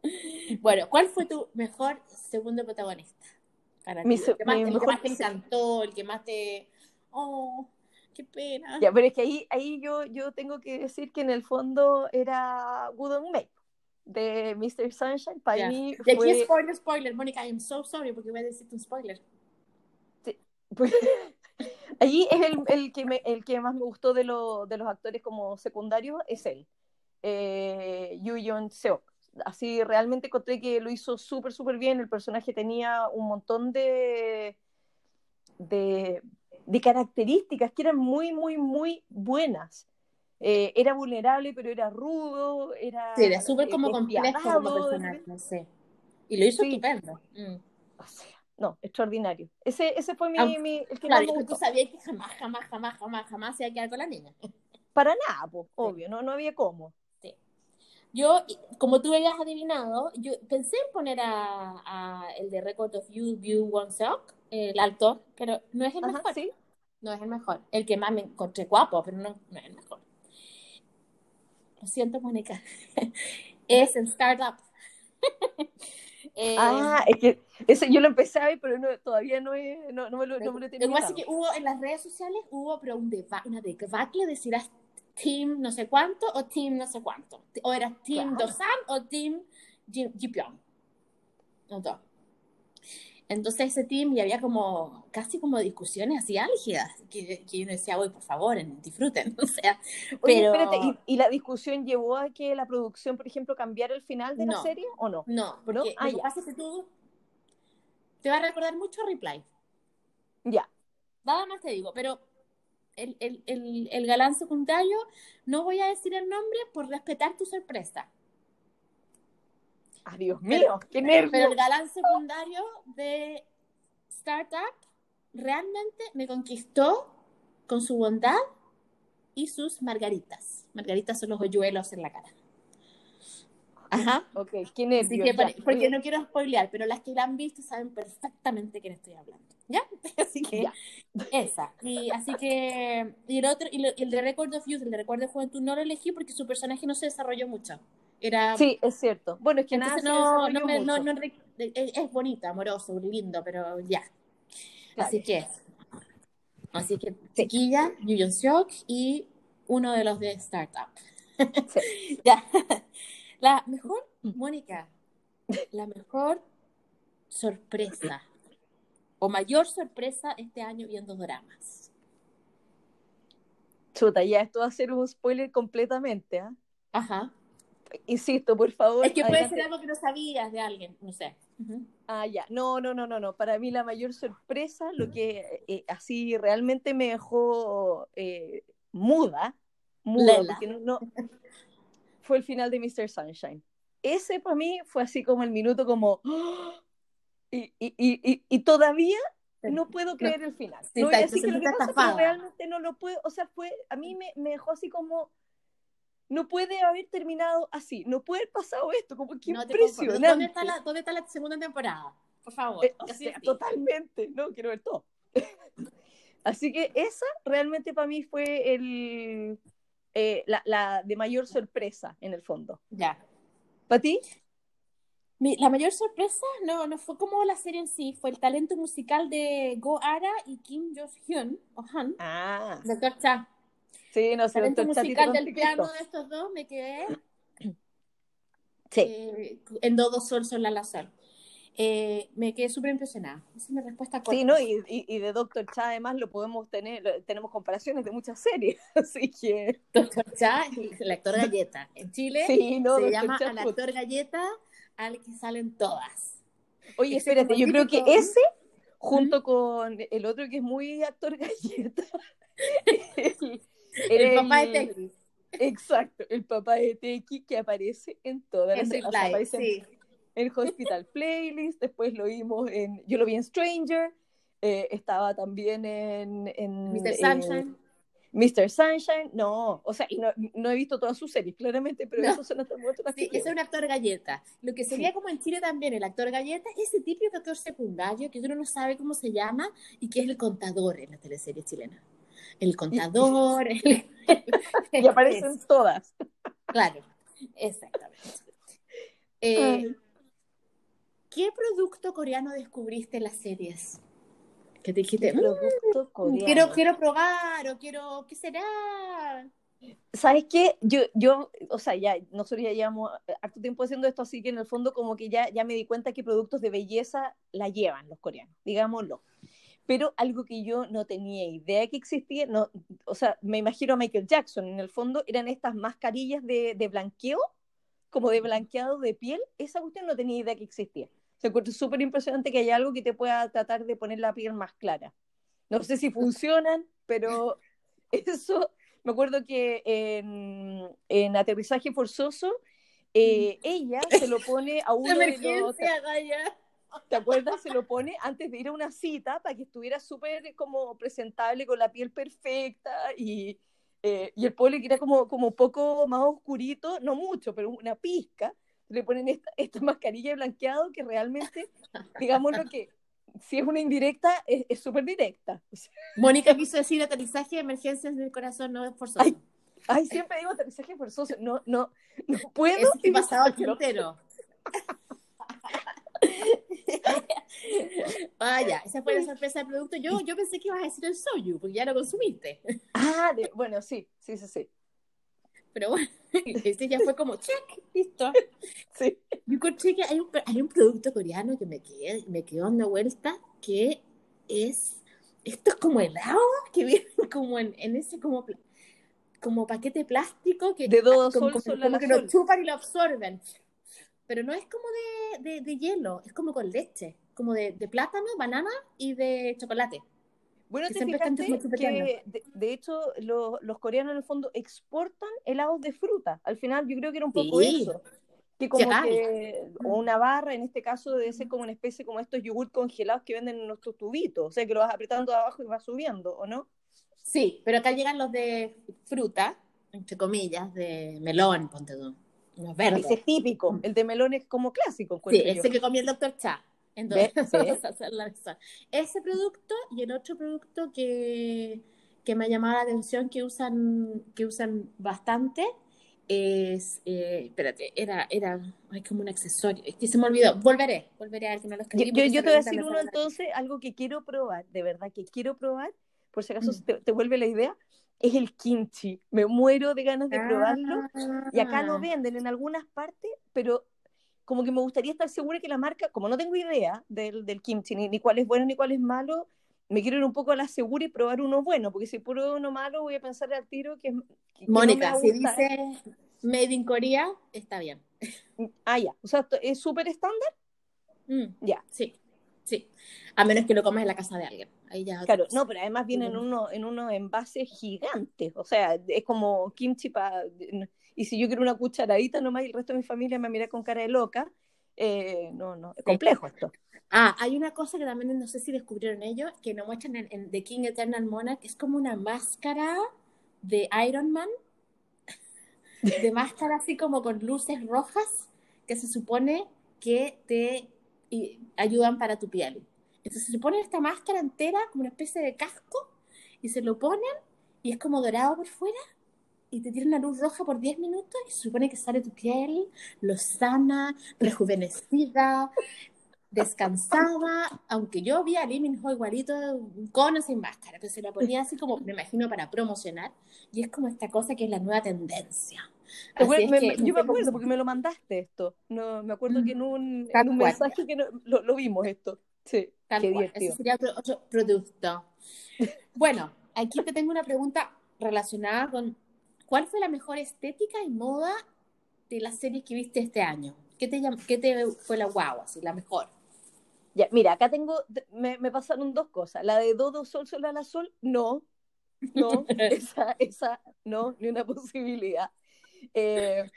bueno, ¿cuál fue tu mejor segundo protagonista? Para Mi, el, que más, el que más, te encantó, el que más te. Oh, qué pena. Ya, pero es que ahí, ahí yo, yo tengo que decir que en el fondo era Good May de Mr. Sunshine. Para mí. Fue... Y aquí spoiler, spoiler, Mónica, I'm so sorry porque voy a decirte un spoiler. Sí. Pues, Allí es el, el, que me, el que más me gustó de, lo, de los actores como secundarios, es él, eh, Yu Yeon Seok. así realmente encontré que lo hizo súper, súper bien. El personaje tenía un montón de, de, de características que eran muy, muy, muy buenas. Eh, era vulnerable, pero era rudo, era... Sí, era súper eh, como complejo como personaje, sí. Y lo hizo Sí. estupendo. Mm. o sea, no, extraordinario. Ese, ese fue mi, mi- el que Claro, más tú sabías que jamás, jamás, jamás, jamás, jamás se iba a quedar con la niña. Para nada, po, obvio, no, no había cómo. Yo, como tú habías adivinado, yo pensé en poner a, a el de Record of You, View One Sock, el actor, pero no es el Ajá, mejor. sí. No es el mejor. El que más me encontré guapo, pero no, no es el mejor. Lo siento, Mónica. es en Startup. Eh, Ah, es que ese yo lo empecé a ver, pero no, todavía no, he, no, no me lo, no me lo he Lo que pasa es que hubo en las redes sociales, hubo pero un deba una debacle de si eras team no sé cuánto o team no sé cuánto. O eras team Claro. Dosan o team Ji Ji Pyong. Los dos. Entonces ese team y había como casi como discusiones así álgidas que, que uno decía, hoy por favor, en- disfruten. O sea, Oye, pero espérate, ¿y, y la discusión llevó a que la producción, por ejemplo, cambiara el final de la serie o no? no, porque Ah, que pasa que tú te va a recordar mucho a Reply. Ya. Nada más te digo, pero el, el, el, el galán secundario, no voy a decir el nombre por respetar tu sorpresa. Ah, Dios mío, qué nervio. Pero el galán secundario de Startup realmente me conquistó con su bondad y sus margaritas. Margaritas son los hoyuelos en la cara. Ajá. Ok. Así que, ya. pare- porque no quiero spoilear, pero las que la han visto saben perfectamente quién estoy hablando. ¿Ya? Así que Ya. esa. Y así que y el otro, y, lo- y el de Record of Youth, el de Recuerdo de Juventud, no lo elegí porque su personaje no se desarrolló mucho. Era Sí, es cierto. Bueno, es que nada entonces se no, no me, no, no es, es bonito, amoroso, lindo, pero ya. Claro. Así que así que Yu Jong Seok y uno de los de Startup. Sí. Ya. La mejor, Mónica, la mejor sorpresa o mayor sorpresa este año viendo dramas. Chuta, ya esto va a ser un spoiler completamente, ¿ah? Ajá. Insisto, por favor. Es que puede adelante. ser algo que no sabías de alguien, no sé. Ah, ya. No, no, no, no, no. Para mí la mayor sorpresa, lo que eh, así realmente me dejó eh, muda, muda, Lela. porque no, no- fue el final de Mr. Sunshine. Ese para mí fue así como el minuto como... ¡ah! Y, y, y, y, todavía no puedo creer el final. Sí, no está- decir que lo que pasa, pero realmente no lo puedo, o sea, fue, a mí me, me dejó así como, no puede haber terminado así, no puede haber pasado esto, como que No impresionante. ¿Dónde está, la, ¿Dónde está la segunda temporada? Por favor. Eh, o sea, totalmente, no, quiero ver todo. Así que esa realmente para mí fue el, eh, la, la de mayor sorpresa en el fondo. Ya. ¿Para ti? Mi- la mayor sorpresa no, no fue como la serie en sí, fue el talento musical de Go Ara y Kim Jo-hyun, o Han, Ah, Doctor Cha. sí, no El sé, talento doctor musical del piano de estos dos me quedé Sí, eh, en do, do, sol, sol, la, la, sol. Eh, me quedé súper impresionada. Esa es mi respuesta corta. sí, ¿no? Y, y, y de Doctor Cha además lo podemos tener, lo- tenemos comparaciones de muchas series, así que Doctor Cha, el, el actor galleta. En Chile sí, no, se Dr. llama Cha, al actor galleta al que salen todas. Oye, ese espérate, yo creo que ese, junto con el otro que es muy actor galleta, el, El papá de Tequis. Exacto, el papá de Teki que aparece en todas las En Reply, aparece en- sí. en Hospital Playlist, después lo vimos en. Yo lo vi en Stranger, eh, estaba también en. en Mr. eh, Sunshine. Mr. Sunshine, no, o sea, y no, no he visto todas sus series, claramente, pero No. el momento las Sí, ese es un actor galleta. Lo que sería Sí. como en Chile también, el actor galleta, es ese típico actor secundario que uno no sabe cómo se llama y que es el contador en la teleserie chilena. El contador, el- Y aparecen todas. Claro, exactamente. Eh. ¿Qué producto coreano descubriste en las series? Que te dijiste, "Mm, Producto coreano. quiero, quiero probar o quiero, ¿qué será? ¿Sabes qué? Yo, yo, o sea, ya, nosotros ya llevamos eh, harto tiempo haciendo esto, así que en el fondo como que ya, ya me di cuenta que productos de belleza la llevan los coreanos, digámoslo. Pero algo que yo no tenía idea que existía, no, o sea, me imagino a Michael Jackson, en el fondo eran estas mascarillas de, de blanqueo como de blanqueado de piel, esa cuestión no tenía idea que existía. Se encuentro súper impresionante que haya algo que te pueda tratar de poner la piel más clara. No sé si funcionan, pero eso, me acuerdo que en, en aterrizaje forzoso, eh, ella se lo pone a uno de los... ¿Te acuerdas? Se lo pone antes de ir a una cita para que estuviera súper como presentable con la piel perfecta y, eh, y el poli que era como, como poco más oscurito, no mucho, pero una pizca, le ponen esta, esta mascarilla de blanqueado que realmente, digamos lo que si es una indirecta, es súper directa. Mónica quiso decir aterrizaje de emergencias del corazón no es forzoso. Ay, ay, siempre digo aterrizaje forzoso. No, no, no puedo. Es pasado entero. Vaya, esa fue la sorpresa del producto. Yo, yo pensé que ibas a decir el soyu, porque ya lo consumiste. Ah, bueno, sí, sí, sí, sí. Pero bueno, este ya fue como, check, listo. Sí. Yo encontré que hay un, hay un producto coreano que me, quedé, me quedó dando vuelta, que es, esto es como helado, que viene como en, en ese como, como paquete plástico que, de dos como, sol, como, como que lo chupan y lo absorben. Pero no es como de, de, de hielo, es como con leche, como de, de plátano, banana y de chocolate. Bueno, te fijaste que de, de hecho lo, los coreanos en el fondo exportan helados de fruta. Al final yo creo que era un poco Sí. eso. Que como que, o una barra, en este caso debe ser como una especie como estos yogur congelados que venden en nuestros tubitos. O sea, que lo vas apretando de abajo y vas subiendo, ¿o no? Sí, pero acá llegan los de fruta, entre comillas, de melón, ponte tú. Los verdes. Ese es típico. El de melón es como clásico. Sí, yo. ese que comía el doctor Cha. Entonces, vamos a hacer la esa. Ese producto y el otro producto que, que me ha llamado la atención que usan, que usan bastante es, eh, espérate, era, era, ay, como un accesorio, es que se me olvidó, volveré, volveré a ver que lo Yo, escribí. yo, te voy a decir uno entonces, algo que quiero probar, de verdad que quiero probar, por si acaso Mm. te, te vuelve la idea, es el kimchi. Me muero de ganas de probarlo. Y acá lo Ah. venden en algunas partes, pero como que me gustaría estar segura que la marca, como no tengo idea del, del kimchi, ni, ni cuál es bueno ni cuál es malo, me quiero ir un poco a la segura y probar uno bueno, porque si pruebo uno malo voy a pensar al tiro que, no me Mónica, a si dice Made in Korea, está bien. Ah, ya, o sea, ¿es súper estándar? Mm, Ya, sí, sí. A menos que lo comas en la casa de alguien. Ahí ya es claro, cosa. no, pero además viene en Mm. uno, en unos envases gigantes, o sea, es como kimchi para... Y si yo quiero una cucharadita nomás y el resto de mi familia me mira con cara de loca, eh, no, no, es complejo esto. Ah, hay una cosa que también no sé si descubrieron ellos, que nos muestran en, en The King Eternal Monarch, es como una máscara de Iron Man, de máscara así como con luces rojas, que se supone que te y, ayudan para tu piel. Entonces se ponen esta máscara entera, como una especie de casco, y se lo ponen, y es como dorado por fuera, y te tiran una luz roja por 10 minutos, y se supone que sale tu piel, lo sana, rejuvenecida, descansada, aunque yo vi a Lee Min Ho igualito con o sin máscara, pero se la ponía así como, me imagino, para promocionar, y es como esta cosa que es la nueva tendencia. Me- que me- yo me acuerdo porque me lo mandaste esto. No, me acuerdo que en un, en un mensaje que no- lo, lo vimos esto. Sí, Tal qué cual. divertido. Ese sería otro, otro producto. Bueno, aquí te tengo una pregunta relacionada con ¿cuál fue la mejor estética y moda de las series que viste este año? ¿Qué te, qué te fue la guau, así, la mejor? Ya, mira, acá tengo, me, me pasaron dos cosas. La de Dodo Sol Sol a la Sol, no, no, esa, esa, no, ni una posibilidad. Eh,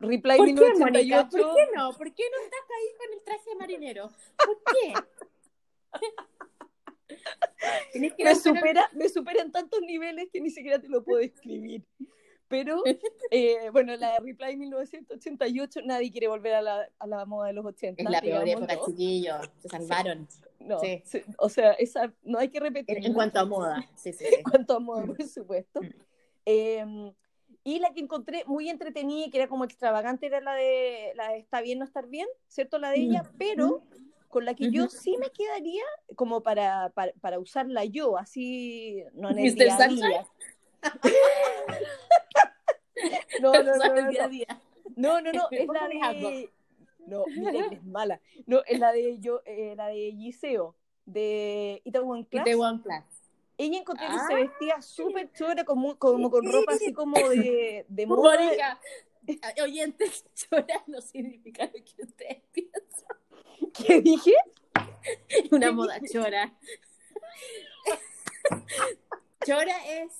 Reply ¿Por qué, Mónica? 1988. ¿Por qué no? ¿Por qué no estás ahí con el traje de marinero? ¿Por qué? Que me supera, me supera en tantos niveles que ni siquiera te lo puedo escribir. Pero, eh, bueno, la de Reply 1988, nadie quiere volver a la, a la moda de los 80. Es la peor época, ¿no? chiquillos. Se salvaron. No, Sí. sí, o sea, esa no hay que repetir. En, en cuanto a moda. Sí, sí, en cuanto a moda, por supuesto. Mm. Eh, y la que encontré muy entretenida y que era como extravagante era la de, la de Está bien no estar bien, ¿cierto? La de ella, Mm. pero con la que yo sí me quedaría como para, para, para usarla yo, así, no en el ¿Mr. día a Sunshine? día. No, no, no, no, no. día. No, no, no, es ¿Cómo la de. No, mira, es mala. No, es la de yo, eh, la de Giseo, de Itaewon Class. One Class. Ella encontré que Ah. se vestía súper chora, como, como con ropa así como de, de moda. Mónica, oyentes, chora no significa lo que ustedes piensan. ¿Qué dije? Una moda chora. Chora es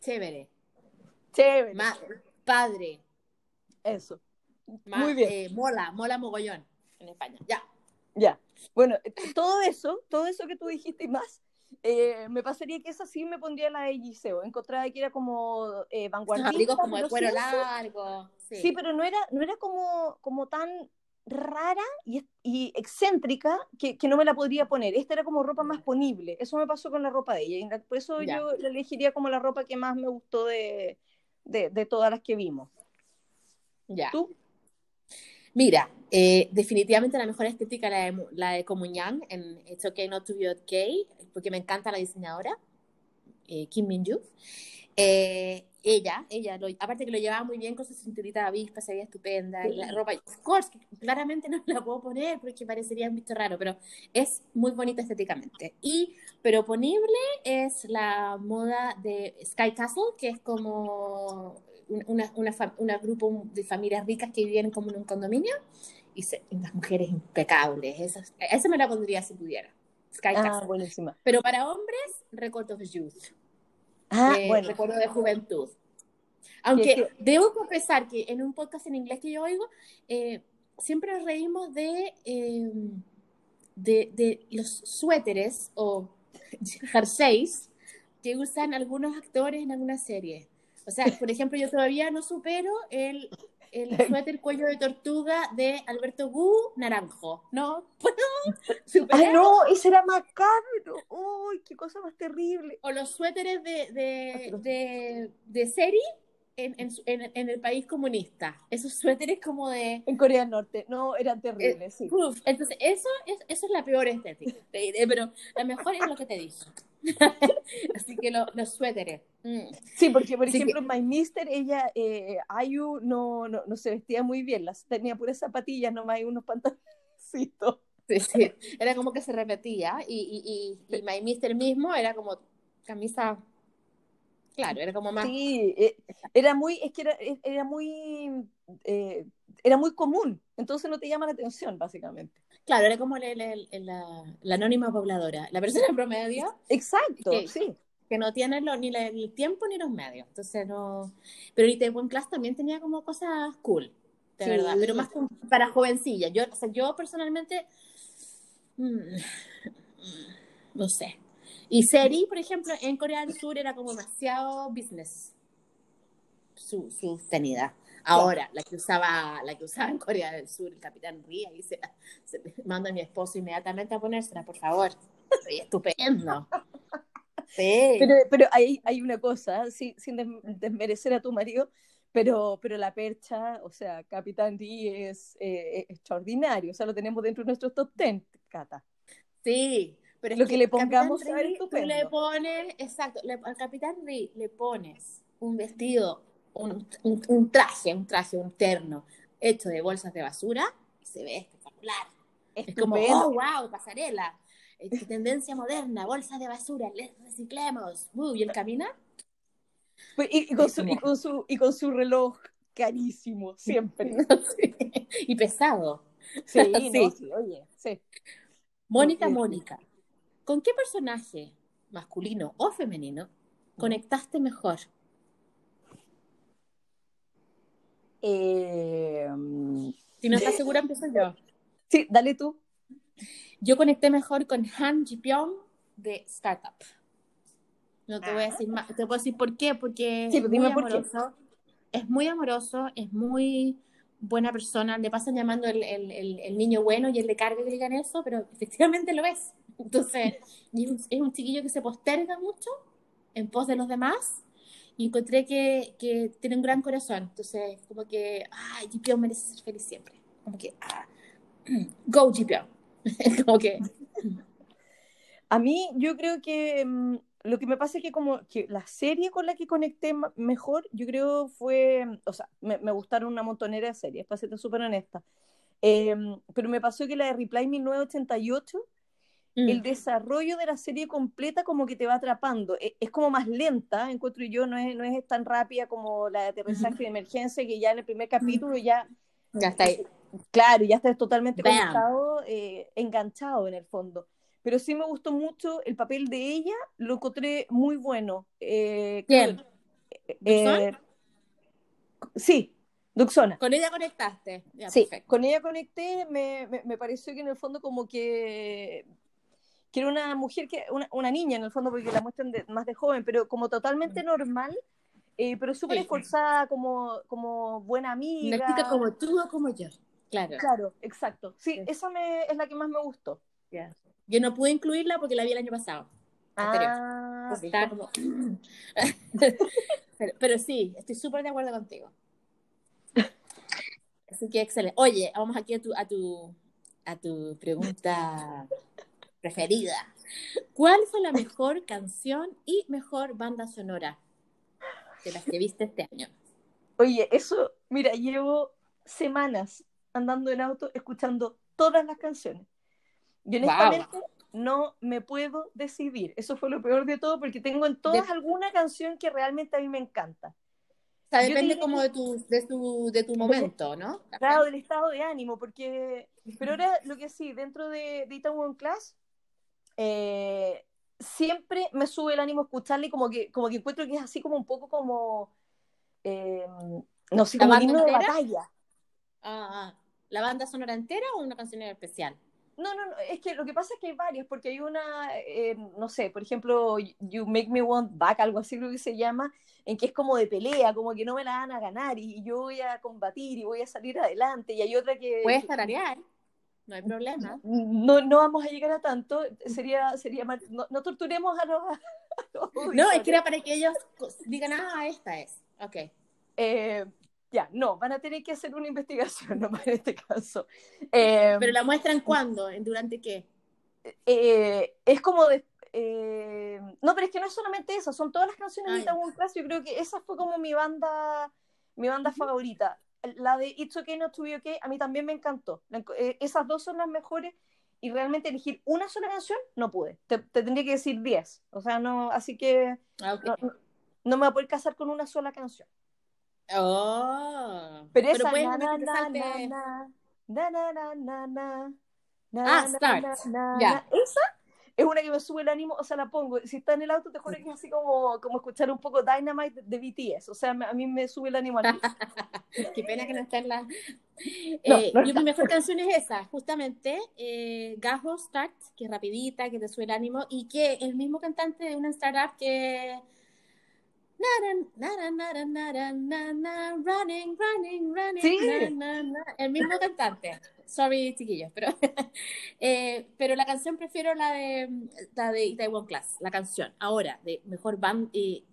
chévere. Chévere. Ma- padre. Eso. Ma- Muy bien. eh, mola, mola mogollón en España. Ya. Ya. Bueno, todo eso, todo eso que tú dijiste y más, eh, me pasaría que esa sí me pondría la de Giseo. Encontraba que era como eh, vanguardista. abrigos como de cuero sí, largo. Sí. Sí, pero no era, no era como, como tan rara y, y excéntrica que, que no me la podría poner. Esta era como ropa más ponible. Eso me pasó con la ropa de ella. y Por eso Ya. yo la elegiría como la ropa que más me gustó de, de, de todas las que vimos. Ya. ¿Tú? Mira, eh, definitivamente la mejor estética la de, la de Comunyan en It's Okay Not to Be Okay, porque me encanta la diseñadora, eh, Kim Min-joo. Eh, ella, ella, lo- aparte que lo llevaba muy bien con su cinturita de avispa, se veía estupenda, y la Sí. ropa, of course, claramente no la puedo poner porque parecería un bicho raro, pero es muy bonita estéticamente. Y, pero es la moda de Sky Castle, que es como un- una, una, una grupo de familias ricas que viven como en un condominio, y se- unas mujeres impecables, esas, esa me la pondría si pudiera. Sky Ah, Castle. buenísima. Pero para hombres, Record of Youth. Ah, Eh, bueno. recuerdo de juventud. Aunque Que- debo confesar que en un podcast en inglés que yo oigo, eh, siempre nos reímos de, eh, de, de los suéteres o jerseys que usan algunos actores en alguna serie. O sea, por ejemplo, yo todavía no supero el, el suéter cuello de tortuga de Alberto Gu naranjo. No puedo. ¡Ay, no! ¡Ese era macabro! ¡Uy, qué cosa más terrible! o los suéteres de, de, de, de serie en, en, en- en el país comunista. Esos suéteres como de... En Corea del Norte. No, eran terribles, sí. Uf, entonces, eso es, eso es la peor estética, te diré, pero la mejor es lo que te dije. Así que lo- los suéteres. mm. Sí, porque por Así ejemplo, en My Mister, ella, eh, Ayu, no, no, no se vestía muy bien, las, tenía puras zapatillas nomás y unos pantaloncitos. Sí, sí. Era como que se repetía y, y, y, y My Mister mismo era como camisa... Claro, era como más... Sí, eh, era muy, es que era, eh, era muy, eh, era muy común, entonces no te llama la atención, básicamente. Claro, era como el- el- el- la, la anónima pobladora, la persona promedio Exacto, Sí. sí. que no tiene lo- ni el tiempo ni los medios. Entonces no. Pero Itaewon Class también tenía como cosas cool, de Sí. verdad. Pero más como para jovencillas. Yo, o sea, yo personalmente. mm, mm, no sé. Y Seri, por ejemplo, en Corea del Sur era como demasiado business. Su, su. Ahora, la que usaba, la que usaba en Corea del Sur, el capitán Ria, y se, se manda a mi esposo inmediatamente a ponérsela, por favor. Estupendo. Sí. Pero, pero hay, hay una cosa, sí, sin des- desmerecer a tu marido, pero, pero la percha, o sea, Capitán D es eh, extraordinario, o sea, lo tenemos dentro de nuestros top 10, Cata. Sí, pero Lo que le pongamos a ver Ri, tú le pones, exacto, le- al Capitán Ri le pones un vestido, un, un- un traje, un traje, un terno hecho de bolsas de basura y se ve espectacular. Es como, oh, wow, pasarela, eh, tendencia moderna, bolsas de basura, les reciclemos. Uh, y él camina, Pues, Y, y con su, y, con su, y con su reloj carísimo, siempre. Sí, y pesado. Sí, Sí. no, sí, oye, sí. Mónica. Mónica, ¿con qué personaje, masculino o femenino, conectaste mejor? Eh, Si no estás segura, empiezo yo. sí, dale tú. Yo conecté mejor con Han Ji Pyong de Startup. No te voy a decir más, te puedo decir por qué, porque Sí, es muy por qué. es muy amoroso, es muy buena persona, le pasan llamando el, el, el, el niño bueno y él le carga que digan eso, pero efectivamente lo es. Entonces, es un, chiquillo que se posterga mucho en pos de los demás y encontré que, que tiene un gran corazón. Entonces, como que, ay, Pyong merece ser feliz siempre. Como que, ah, go Pyong. como que, A mí, yo creo que mm, lo que me pasa es que como que la serie con la que conecté mejor, yo creo fue, o sea, me, me gustaron una montonera de series, para serte súper honesta. Eh, pero me pasó que la de Reply 1988 mm. el desarrollo de la serie completa como que te va atrapando. E, es, como más lenta, encuentro yo, no es, no es tan rápida como la de aterrizaje de emergencia, que ya en el primer capítulo ya... Ya está ahí. Claro, ya estás totalmente conectado, eh, enganchado en el fondo. Pero sí me gustó mucho el papel de ella, lo encontré muy bueno. Eh, ¿Quién? Eh, sí, Duxona. Con ella conectaste. sí, con ella conecté, me, me, pareció que en el fondo como que, que era una mujer, que una, una niña en el fondo, porque la muestran más de joven, pero como totalmente normal, eh, pero súper esforzada, como, como buena amiga. Una chica como tú o como yo. Claro. Claro, exacto. Sí, esa me, es la que más me gustó. Yo no pude incluirla porque la vi el año pasado. Ah, pero, pero, sí, estoy súper de acuerdo contigo. Así que excelente. Oye, vamos aquí a tu, a tu, a tu pregunta preferida. ¿Cuál fue la mejor canción y mejor banda sonora de las que viste este año? Oye, eso, mira, llevo semanas andando en auto escuchando todas las canciones. Y honestamente no me puedo decidir. Eso fue lo peor de todo porque tengo en todas alguna canción que realmente a mí me encanta. O sea, depende como de tu, de tu, de tu momento, ¿no? Claro, del estado de ánimo, porque... Pero ahora lo que sí, dentro de, de Itaewon Class, eh, siempre me sube el ánimo escucharle como que, como que encuentro que es así como un poco como... Eh, no sé, como himno de batalla. Ah, ah, ¿La banda sonora entera o una canción especial? No, no, no, es que lo que pasa es que hay varias, porque hay una, eh, no sé, por ejemplo, You Make Me Want Back, algo así creo que se llama, en que es como de pelea, como que no me la van a ganar y, yo voy a combatir y voy a salir adelante. Y hay otra que... Puedes tararear, no hay problema. No, no vamos a llegar a tanto, sería, sería no, no torturemos a los, No, es que era para que ellos digan, ah, esta es, ok. Eh, ya, no, van a tener que hacer una investigación nomás en este caso. Eh, ¿Pero la muestran cuándo? ¿Durante qué? Eh, es como de... Eh, no, pero es que no es solamente eso, son todas las canciones de Itaewon Class. Yo creo que esa fue como mi banda, mi banda favorita. La de It's Okay Not To Be Okay, a mí también me encantó. esas dos son las mejores y realmente elegir una sola canción no pude. Te, tendría que decir 10. O sea, no, así que ah, no, no, me voy a poder casar con una sola canción. Oh. Pero, esa na, na, na, Ah, start. Ya. Esa es una que me sube el ánimo, o sea, la pongo. Si está en el auto, te juro que es así como, como escuchar un poco Dynamite de, BTS. O sea, a mí me sube el ánimo. Qué pena que no está en la. Eh, mi mejor canción es esa, justamente, eh, Gajo Start, que es rapidita, que te sube el ánimo, y que el mismo cantante de una startup que running, running, running. El mismo cantante. Sorry, chiquillos, pero, eh, pero la canción prefiero la de la de Taiwan Class, la canción. Ahora, de mejor band, y,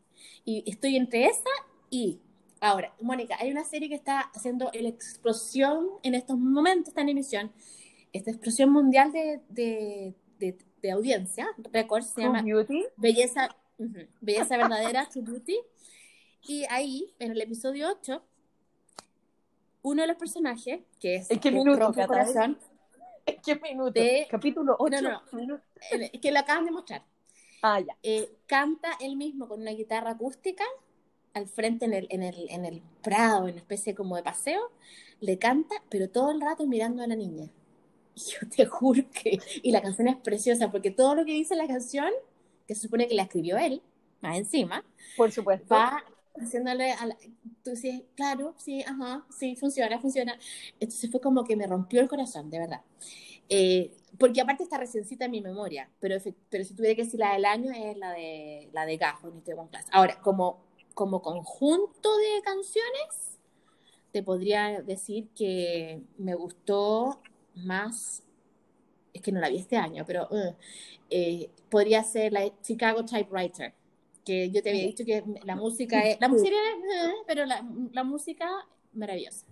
y estoy entre esa y ahora, Mónica, hay una serie que está haciendo la explosión en estos momentos, está en emisión, esta explosión mundial de, de, de, audiencia, récord, se llama Belleza, Belleza Verdadera, True Beauty. Y ahí, en el episodio 8, uno de los personajes, que es... ¿En qué minuto, corazón, ¿En qué minuto? Capítulo 8. No, no, que lo acaban de mostrar. Ah, ya. Eh, canta él mismo con una guitarra acústica al frente en el, en el, en el prado, en una especie como de paseo, le canta, pero todo el rato mirando a la niña. Yo te juro que... Y la canción es preciosa, porque todo lo que dice la canción que se supone que la escribió él, más encima, por supuesto, va haciéndole a la, tú dices, claro, sí, ajá, sí, funciona, funciona. Entonces fue como que me rompió el corazón, de verdad. Eh, porque aparte está reciencita en mi memoria, pero, pero si tuviera que decir la del año es la de la de Gajo, ni One Class. Ahora, como, como conjunto de canciones, te podría decir que me gustó más es que no la vi este año, pero uh, eh, podría ser la Chicago Typewriter, que yo te había dicho que la música es, la música es, uh, pero la, la, música maravillosa.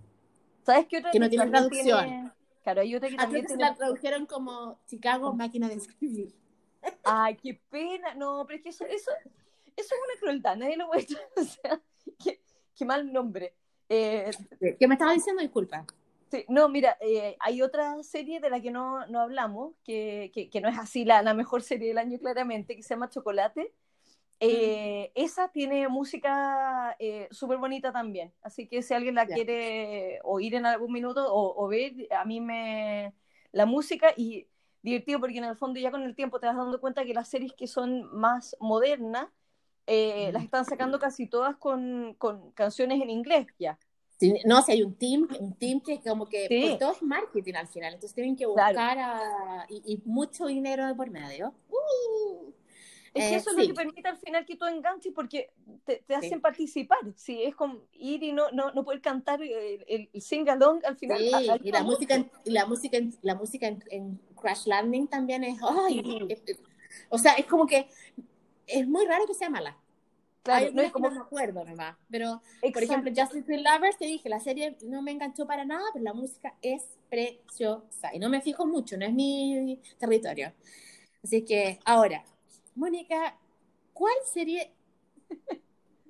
¿Sabes qué otra? Que no tiene traducción. Claro, hay otra que también tiene... la tradujeron como Chicago máquina de escribir. Ay, qué pena. No, pero es que eso, eso, eso es una crueldad, nadie lo muestra. O sea, qué, qué mal nombre. Eh, ¿Qué me estaba diciendo? Disculpa. Sí, no, mira, eh, hay otra serie de la que no, no hablamos, que, que, que, no es así la, la mejor serie del año claramente, que se llama Chocolate. Eh, mm. Esa tiene música eh, súper bonita también, así que si alguien la yeah. quiere oír en algún minuto o, o, ver, a mí me... La música y divertido porque en el fondo ya con el tiempo te vas dando cuenta que las series que son más modernas eh, mm. las están sacando casi todas con, con canciones en inglés ya. No, si hay un team, un team que es como que sí. pues todo es marketing al final, entonces tienen que buscar claro. a, y, y, mucho dinero de por medio. Uh, es que eh, eso es lo que permite al final que tú enganches porque te, te hacen sí. participar. Sí, es como ir y no, no, no poder cantar el, el, el sing along al final. Y la música, en, la música, en, la música en, en Crash Landing también es, es, es, o sea, es como que es muy raro que sea mala. Claro, no es como no me acuerdo nomás, pero Exacto. por ejemplo Justice with Lovers te dije, la serie no me enganchó para nada, pero la música es preciosa y no me fijo mucho, no es mi territorio. Así que ahora, Mónica, ¿cuál serie?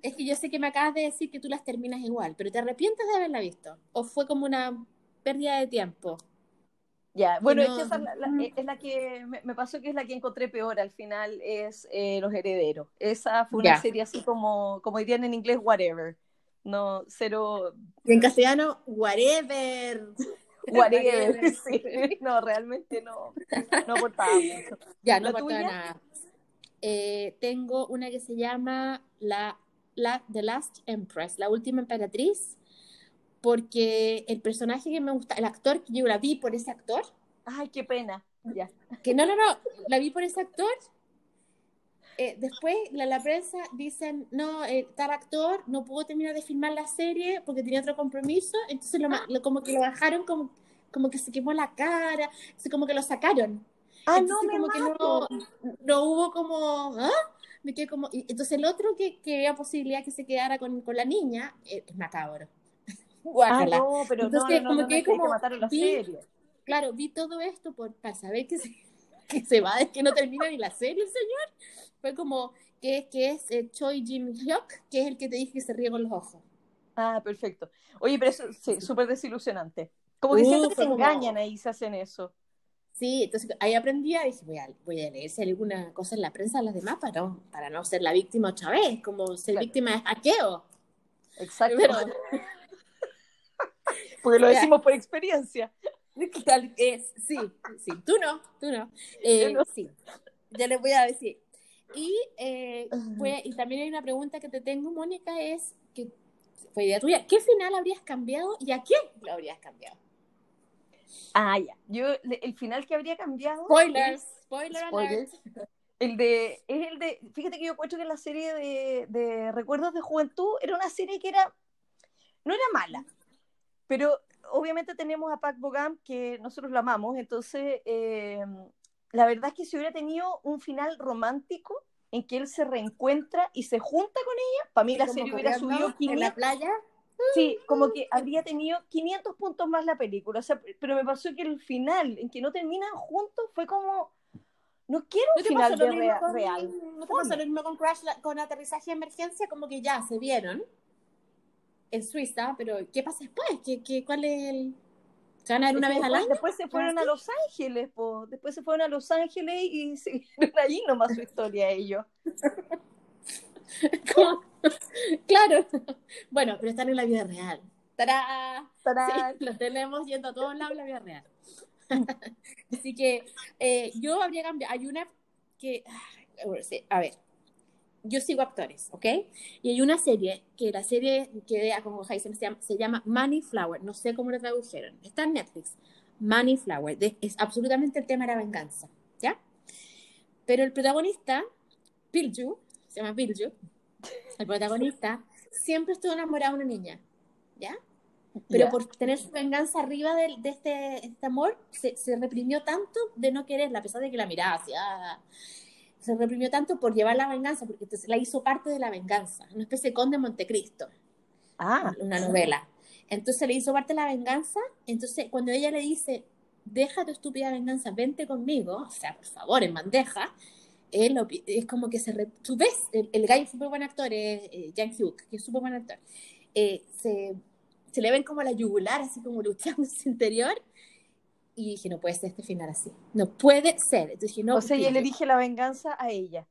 es que yo sé que me acabas de decir que tú las terminas igual, pero ¿te arrepientes de haberla visto? ¿O fue como una pérdida de tiempo? Ya, bueno, no... es que esa la, la, es la que me, me, pasó que es la que encontré peor al final, es eh, Los Herederos. Esa fue una yeah. serie así como, como dirían en inglés, whatever. No, cero. Y en castellano, whatever. Whatever, sí. No, realmente no, no aportaba mucho. Ya, no aportaba nada. Eh, tengo una que se llama la, la, The Last Empress, la última emperatriz porque el personaje que me gusta, el actor que yo la vi por ese actor. Ay, qué pena. Ya. Que no, no, no, la vi por ese actor. Eh, después la, la, prensa dicen, no, eh, tal actor no pudo terminar de filmar la serie porque tenía otro compromiso, entonces lo, lo, como que lo bajaron como, como que se quemó la cara, así como que lo sacaron. Ah, entonces, no, como mato. que no, no hubo como, ¿ah? Me quedé como, entonces el otro que, que había posibilidad que se quedara con, con la niña eh, es macabro. Guácala. Ah, no, pero Entonces, no, no, como que, como que mataron la vi, serie. Claro, vi todo esto por, para saber que se, que se va, es que no termina ni la serie, señor. Fue como que, que es eh, Choi Jin Hyuk, que es el que te dije que se ríe con los ojos. Ah, perfecto. Oye, pero eso sí, súper desilusionante. Como que uh, siento que se engañan ahí, se hacen eso. Sí, entonces ahí aprendí y dije, voy a, voy a leer si hay alguna cosa en la prensa las demás para no, para no ser la víctima otra vez, como ser claro. víctima de hackeo. Exacto. Pero, porque lo decimos por experiencia. Tal es, sí, sí, tú no, tú no. Eh, no. Sí, ya les voy a decir. Y, eh, pues, y también hay una pregunta que te tengo, Mónica, es, que fue idea tuya, ¿qué final habrías cambiado y a quién lo habrías cambiado? Ah, ya. Yo, el final que habría cambiado. Spoilers, es, spoiler spoilers. Alert. El de, es el de, fíjate que yo encuentro que la serie de, de Recuerdos de Juventud era una serie que era, no era mala, pero obviamente tenemos a Pac Bogam, que nosotros lo amamos, entonces eh, la verdad es que si hubiera tenido un final romántico en que él se reencuentra y se junta con ella, para mí la serie hubiera subido 500, en la playa. Sí, como que habría tenido 500 puntos más la película, o sea, pero me pasó que el final, en que no terminan juntos, fue como, no quiero un ¿No final de rea con, real. ¿No te pasa lo mismo con Crash, con aterrizaje de emergencia? Como que ya se vieron en Suiza, pero ¿qué pasa después? ¿Qué, qué, ¿Cuál es el...? ¿Se van a ver una vez al año? Después se fueron a Los Ángeles, po. después se fueron a Los Ángeles y siguieron allí nomás su historia ellos. claro. Bueno, pero están en la vida real. ¡Tará! ¡Tará! Sí, los tenemos yendo a todos lados en la vida real. Así que eh, yo habría cambiado. Hay una que. A ver, yo sigo actores, ¿ok? Y hay una serie, que la serie que Jason se llama, se llama Money Flower, no sé cómo lo tradujeron, está en Netflix, Money Flower, de, es absolutamente el tema de la venganza, ¿ya? Pero el protagonista, Bilju, se llama Bilju, el protagonista, siempre estuvo enamorado de una niña, ¿ya? Pero yeah. por tener su venganza arriba de, de este, este, amor, se, se, reprimió tanto de no quererla, a pesar de que la miraba hacia se reprimió tanto por llevar la venganza, porque entonces la hizo parte de la venganza, una especie de conde Montecristo. Ah. Una novela. Entonces le hizo parte de la venganza, entonces cuando ella le dice, deja tu estúpida venganza, vente conmigo, o sea, por favor, en bandeja, él es como que se... Re, tú ves, el, el gallo es súper buen actor, es eh, Jan Hugh, que es súper buen actor, eh, se, se le ven como la yugular, así como luchando en su interior. Y dije, no puede ser este final así. No puede ser. Entonces dije, no. O sea, y él elige la venganza a ella.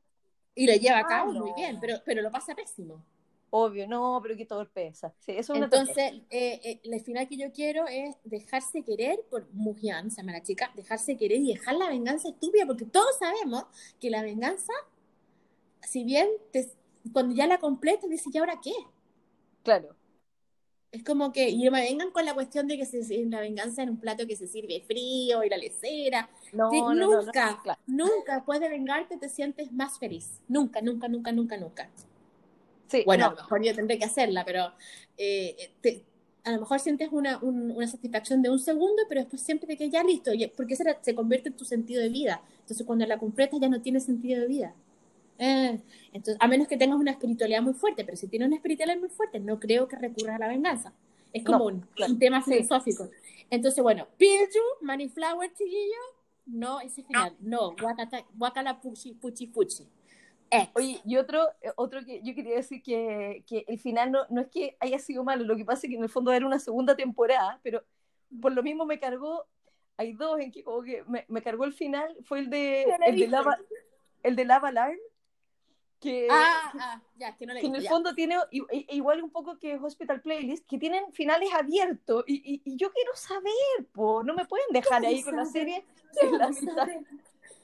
Y lo lleva a cabo Ah, muy no. bien, pero, pero lo pasa pésimo. Obvio, no, pero que torpeza. Sí, eso es una Entonces, eh, eh, el final que yo quiero es dejarse querer por Mujian, se llama la chica, dejarse querer y dejar la venganza estúpida, porque todos sabemos que la venganza, si bien te- cuando ya la completas, dices, ¿y ahora qué? Claro. Es como que, y me vengan con la cuestión de que se, se- la venganza en un plato que se sirve frío y la lecera. No, Sí, no, no, no, nunca, claro. nunca después de vengarte te sientes más feliz. Nunca, nunca, nunca, nunca, nunca. Sí, Bueno, a no. lo mejor yo tendré que hacerla, pero eh, te- a lo mejor sientes una, un- una satisfacción de un segundo, pero después siempre te quedas ya listo, porque esa se convierte en tu sentido de vida. Entonces, cuando la completas ya no tiene sentido de vida. Eh, entonces, a menos que tengas una espiritualidad muy fuerte, pero si tienes una espiritualidad muy fuerte, no creo que recurras a la venganza. Es como No, un, claro. un tema Sí. filosófico. Entonces, bueno, Pilju, Moneyflower, chiquillo, no, ese final, no, Wakala Puchi Puchi Puchi. Ex. Oye, y otro, eh, otro que yo quería decir que, que el final no, no es que haya sido malo, lo que pasa es que en el fondo era una segunda temporada, pero por lo mismo me cargó, hay dos en que como que me, me cargó el final, fue el de, el de. Lava, el de Lava Alarm, que, Ah, ah, ya, que no le que en el ya. fondo tiene i- igual un poco que Hospital Playlist, que tienen finales abiertos, y, y, y yo quiero saber, po, no me pueden dejar ¿Cómo ahí con la serie la.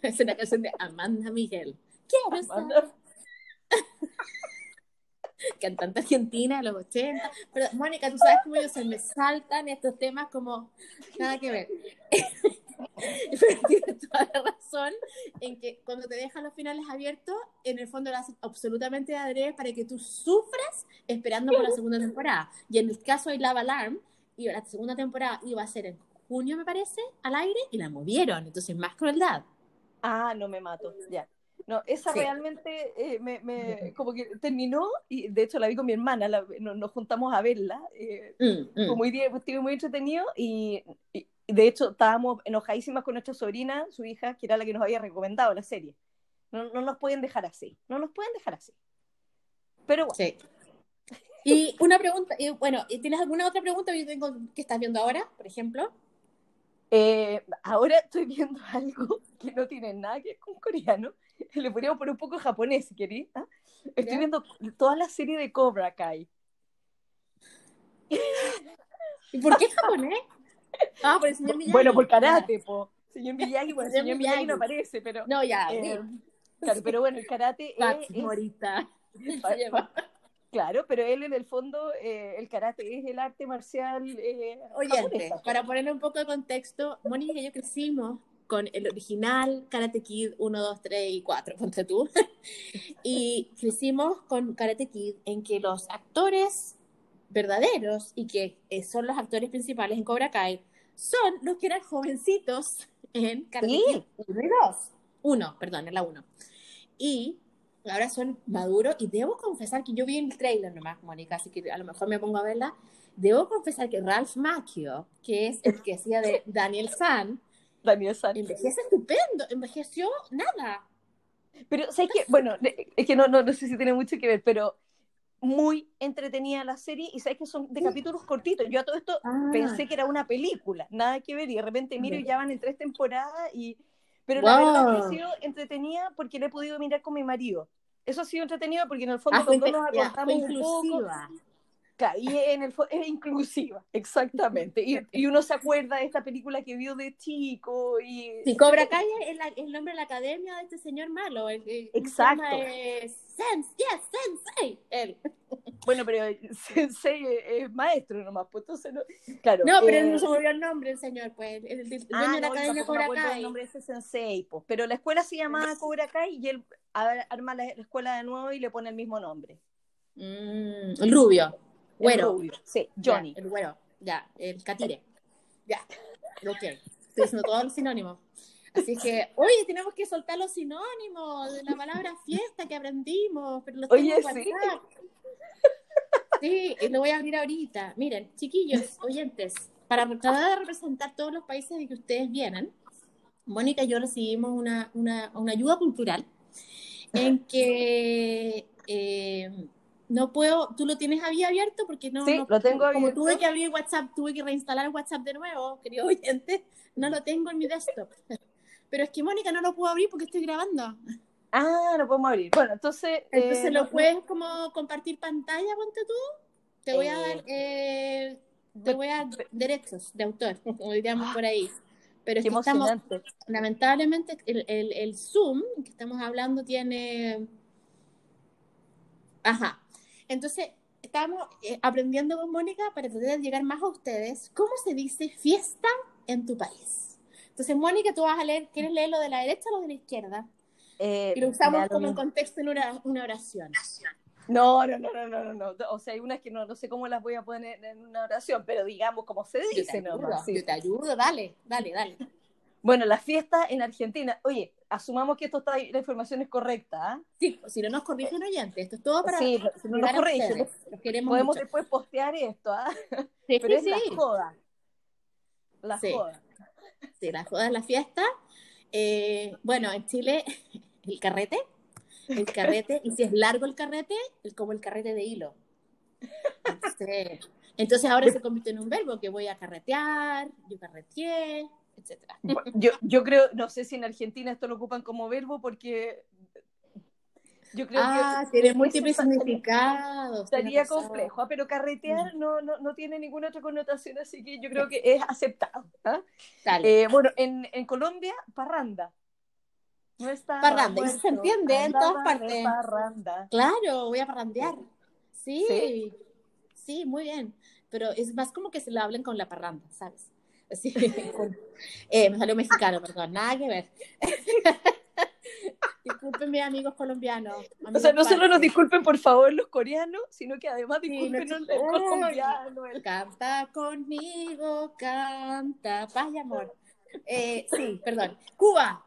Es una canción de Amanda Miguel. Quiero saber. Amanda. Cantante argentina de los 80. Pero, Mónica, tú sabes cómo yo se me saltan estos temas como nada que ver. Pero tienes toda la razón en que cuando te dejan los finales abiertos, en el fondo lo hacen absolutamente de adrede para que tú sufras esperando por la segunda temporada. Y en el caso de Lava Alarm, iba- la segunda temporada iba a ser en junio, me parece, al aire, y la movieron. Entonces, más crueldad. Ah, no me mato, ya. No, esa Sí. realmente eh, me, me- como que terminó y de hecho la vi con mi hermana, la- nos, nos juntamos a verla, eh, Mm, mm. fue muy, muy entretenido y, y- y de hecho estábamos enojadísimas con nuestra sobrina, su hija, que era la que nos había recomendado la serie. No, no nos pueden dejar así, no nos pueden dejar así. Pero bueno, Sí. Y una pregunta, y bueno, ¿y ¿tienes alguna otra pregunta que yo tengo que estás viendo ahora, por ejemplo? eh, ahora estoy viendo algo que no tiene nada que ver con coreano, le podríamos poner un poco japonés si querés. ¿ah? Estoy ¿Ya? viendo toda la serie de Cobra Kai. ¿Y por qué japonés? Ah, por el señor Miyagi. Bueno, por karate, po. Señor Miyagi, bueno, Señor señor Miyagi no aparece, pero. No, ya, eh, claro, pero bueno, el karate es, Morita. Claro, pero él en el fondo, eh, el karate es el arte marcial. Eh, japonesa. para ponerle un poco de contexto, Mónica y yo crecimos con el original Karate Kid 1, 2, 3 y 4, ponte tú. y crecimos con Karate Kid en que los actores verdaderos y que eh, son los actores principales en Cobra Kai son los que eran jovencitos en Karate Sí. Kid 1 y 2. 1, perdón, en la 1. Y ahora son maduros y debo confesar que yo vi el trailer nomás, Mónica, así que a lo mejor me pongo a verla. Debo confesar que Ralph Macchio, que es el que hacía de Daniel San, Daniel San. envejece estupendo, envejeció nada. Pero, ¿sabes qué? Bueno, es que no, no, no sé si tiene mucho que ver, pero muy entretenida la serie y sabes que son de capítulos cortitos. Yo a todo esto Ah. pensé que era una película, nada que ver, y de repente miro y Ya. van en tres temporadas y... Pero la verdad Wow. que ha sido entretenida porque la he podido mirar con mi marido. Eso ha sido entretenido porque en el fondo Ah, dos nos acordamos un poco. Y en el es inclusiva, exactamente. Y, y uno se acuerda de esta película que vio de chico y... Sí, Cobra Kai es la- es el nombre de la academia de este señor malo. El, que- ¿cómo se Exacto. llama? Eh, Sense, yes, Sensei. Él. Bueno, pero Sensei es, es maestro nomás, pues entonces no... Claro, No, pero eh, no se me olvidó el nombre el señor, pues. El, el- el dueño Ah, de la no, academia Cobra Kai. nombre de ese sensei, pues. pero la escuela se llamaba Cobra Kai y él arma la, la escuela de nuevo y le pone el mismo nombre. Mm, el rubio. Güero. rubio. Sí, Ya, Johnny. el güero. Ya, el catire. Ya. Ok. Estoy diciendo todos los sinónimos. Así que, oye, tenemos que soltar los sinónimos de la palabra fiesta que aprendimos. Pero los Oye, tengo en sí. Sí, lo voy a abrir ahorita. Miren, chiquillos, oyentes, para tratar de representar todos los países de que ustedes vienen, Mónica y yo recibimos una, una, una ayuda cultural en que eh, no puedo, tú lo tienes ahí abierto porque no, Sí, no- lo tengo como abierto. tuve que abrir WhatsApp, tuve que reinstalar WhatsApp de nuevo, querido oyente, no lo tengo en mi desktop. Pero es que Mónica no lo puedo abrir porque estoy grabando. Ah, lo podemos abrir. Bueno, entonces. Entonces eh, lo no- puedes como compartir pantalla, ponte tú. Te voy a Eh, dar, eh, te voy a dar derechos de autor, como diríamos por ahí. Pero es que estamos, lamentablemente, el, el, el Zoom que estamos hablando tiene. Ajá. Entonces, estamos eh, aprendiendo con Mónica para poder llegar más a ustedes. ¿Cómo se dice fiesta en tu país? Entonces, Mónica, tú vas a leer, ¿quieres leer lo de la derecha o lo de la izquierda? Eh, Y lo usamos como en contexto en una, una oración. No, no, no, no, no, no, no. O sea, hay unas que no, no sé cómo las voy a poner en una oración, pero digamos como se Yo te dice ayudo, sí. yo te ayudo, dale, dale, dale. Bueno, la fiesta en Argentina. Oye, asumamos que esto está, la información es correcta. ¿ah? Sí, pues, si no nos corrigen oyentes, esto es todo para Sí, si no nos corrigen. Los queremos Podemos mucho. después postear esto, ¿ah? Sí, pero sí, es la sí. joda. La Sí. joda. Sí, la joda es la fiesta. Eh, bueno, en Chile, el carrete, el carrete, y si es largo el carrete, es como el carrete de hilo. Entonces, entonces ahora se convierte en un verbo que voy a carretear, yo carreteé, etcétera. Yo, yo creo, no sé si en Argentina esto lo ocupan como verbo porque yo creo Ah, que tiene múltiples significados. Estaría complejo, ¿ah? pero Mm. carretear no, no, no tiene ninguna otra connotación, así que yo creo que es aceptado. ¿ah? Dale. Eh, bueno, en, en Colombia, parranda. No está Parranda, y se entiende en todas partes. Parranda. Claro, voy a parrandear. Sí, Sí. sí, muy bien. Pero es más como que se lo hablen con la parranda, ¿sabes? Con- eh, me salió mexicano, perdón, nada que ver. Disculpen mis amigos colombianos. O sea, no solo nos disculpen por favor los coreanos, sino que además Sí, disculpen no- los colombianos. el- Canta conmigo, canta, paz y amor. Eh, sí, perdón. Cuba,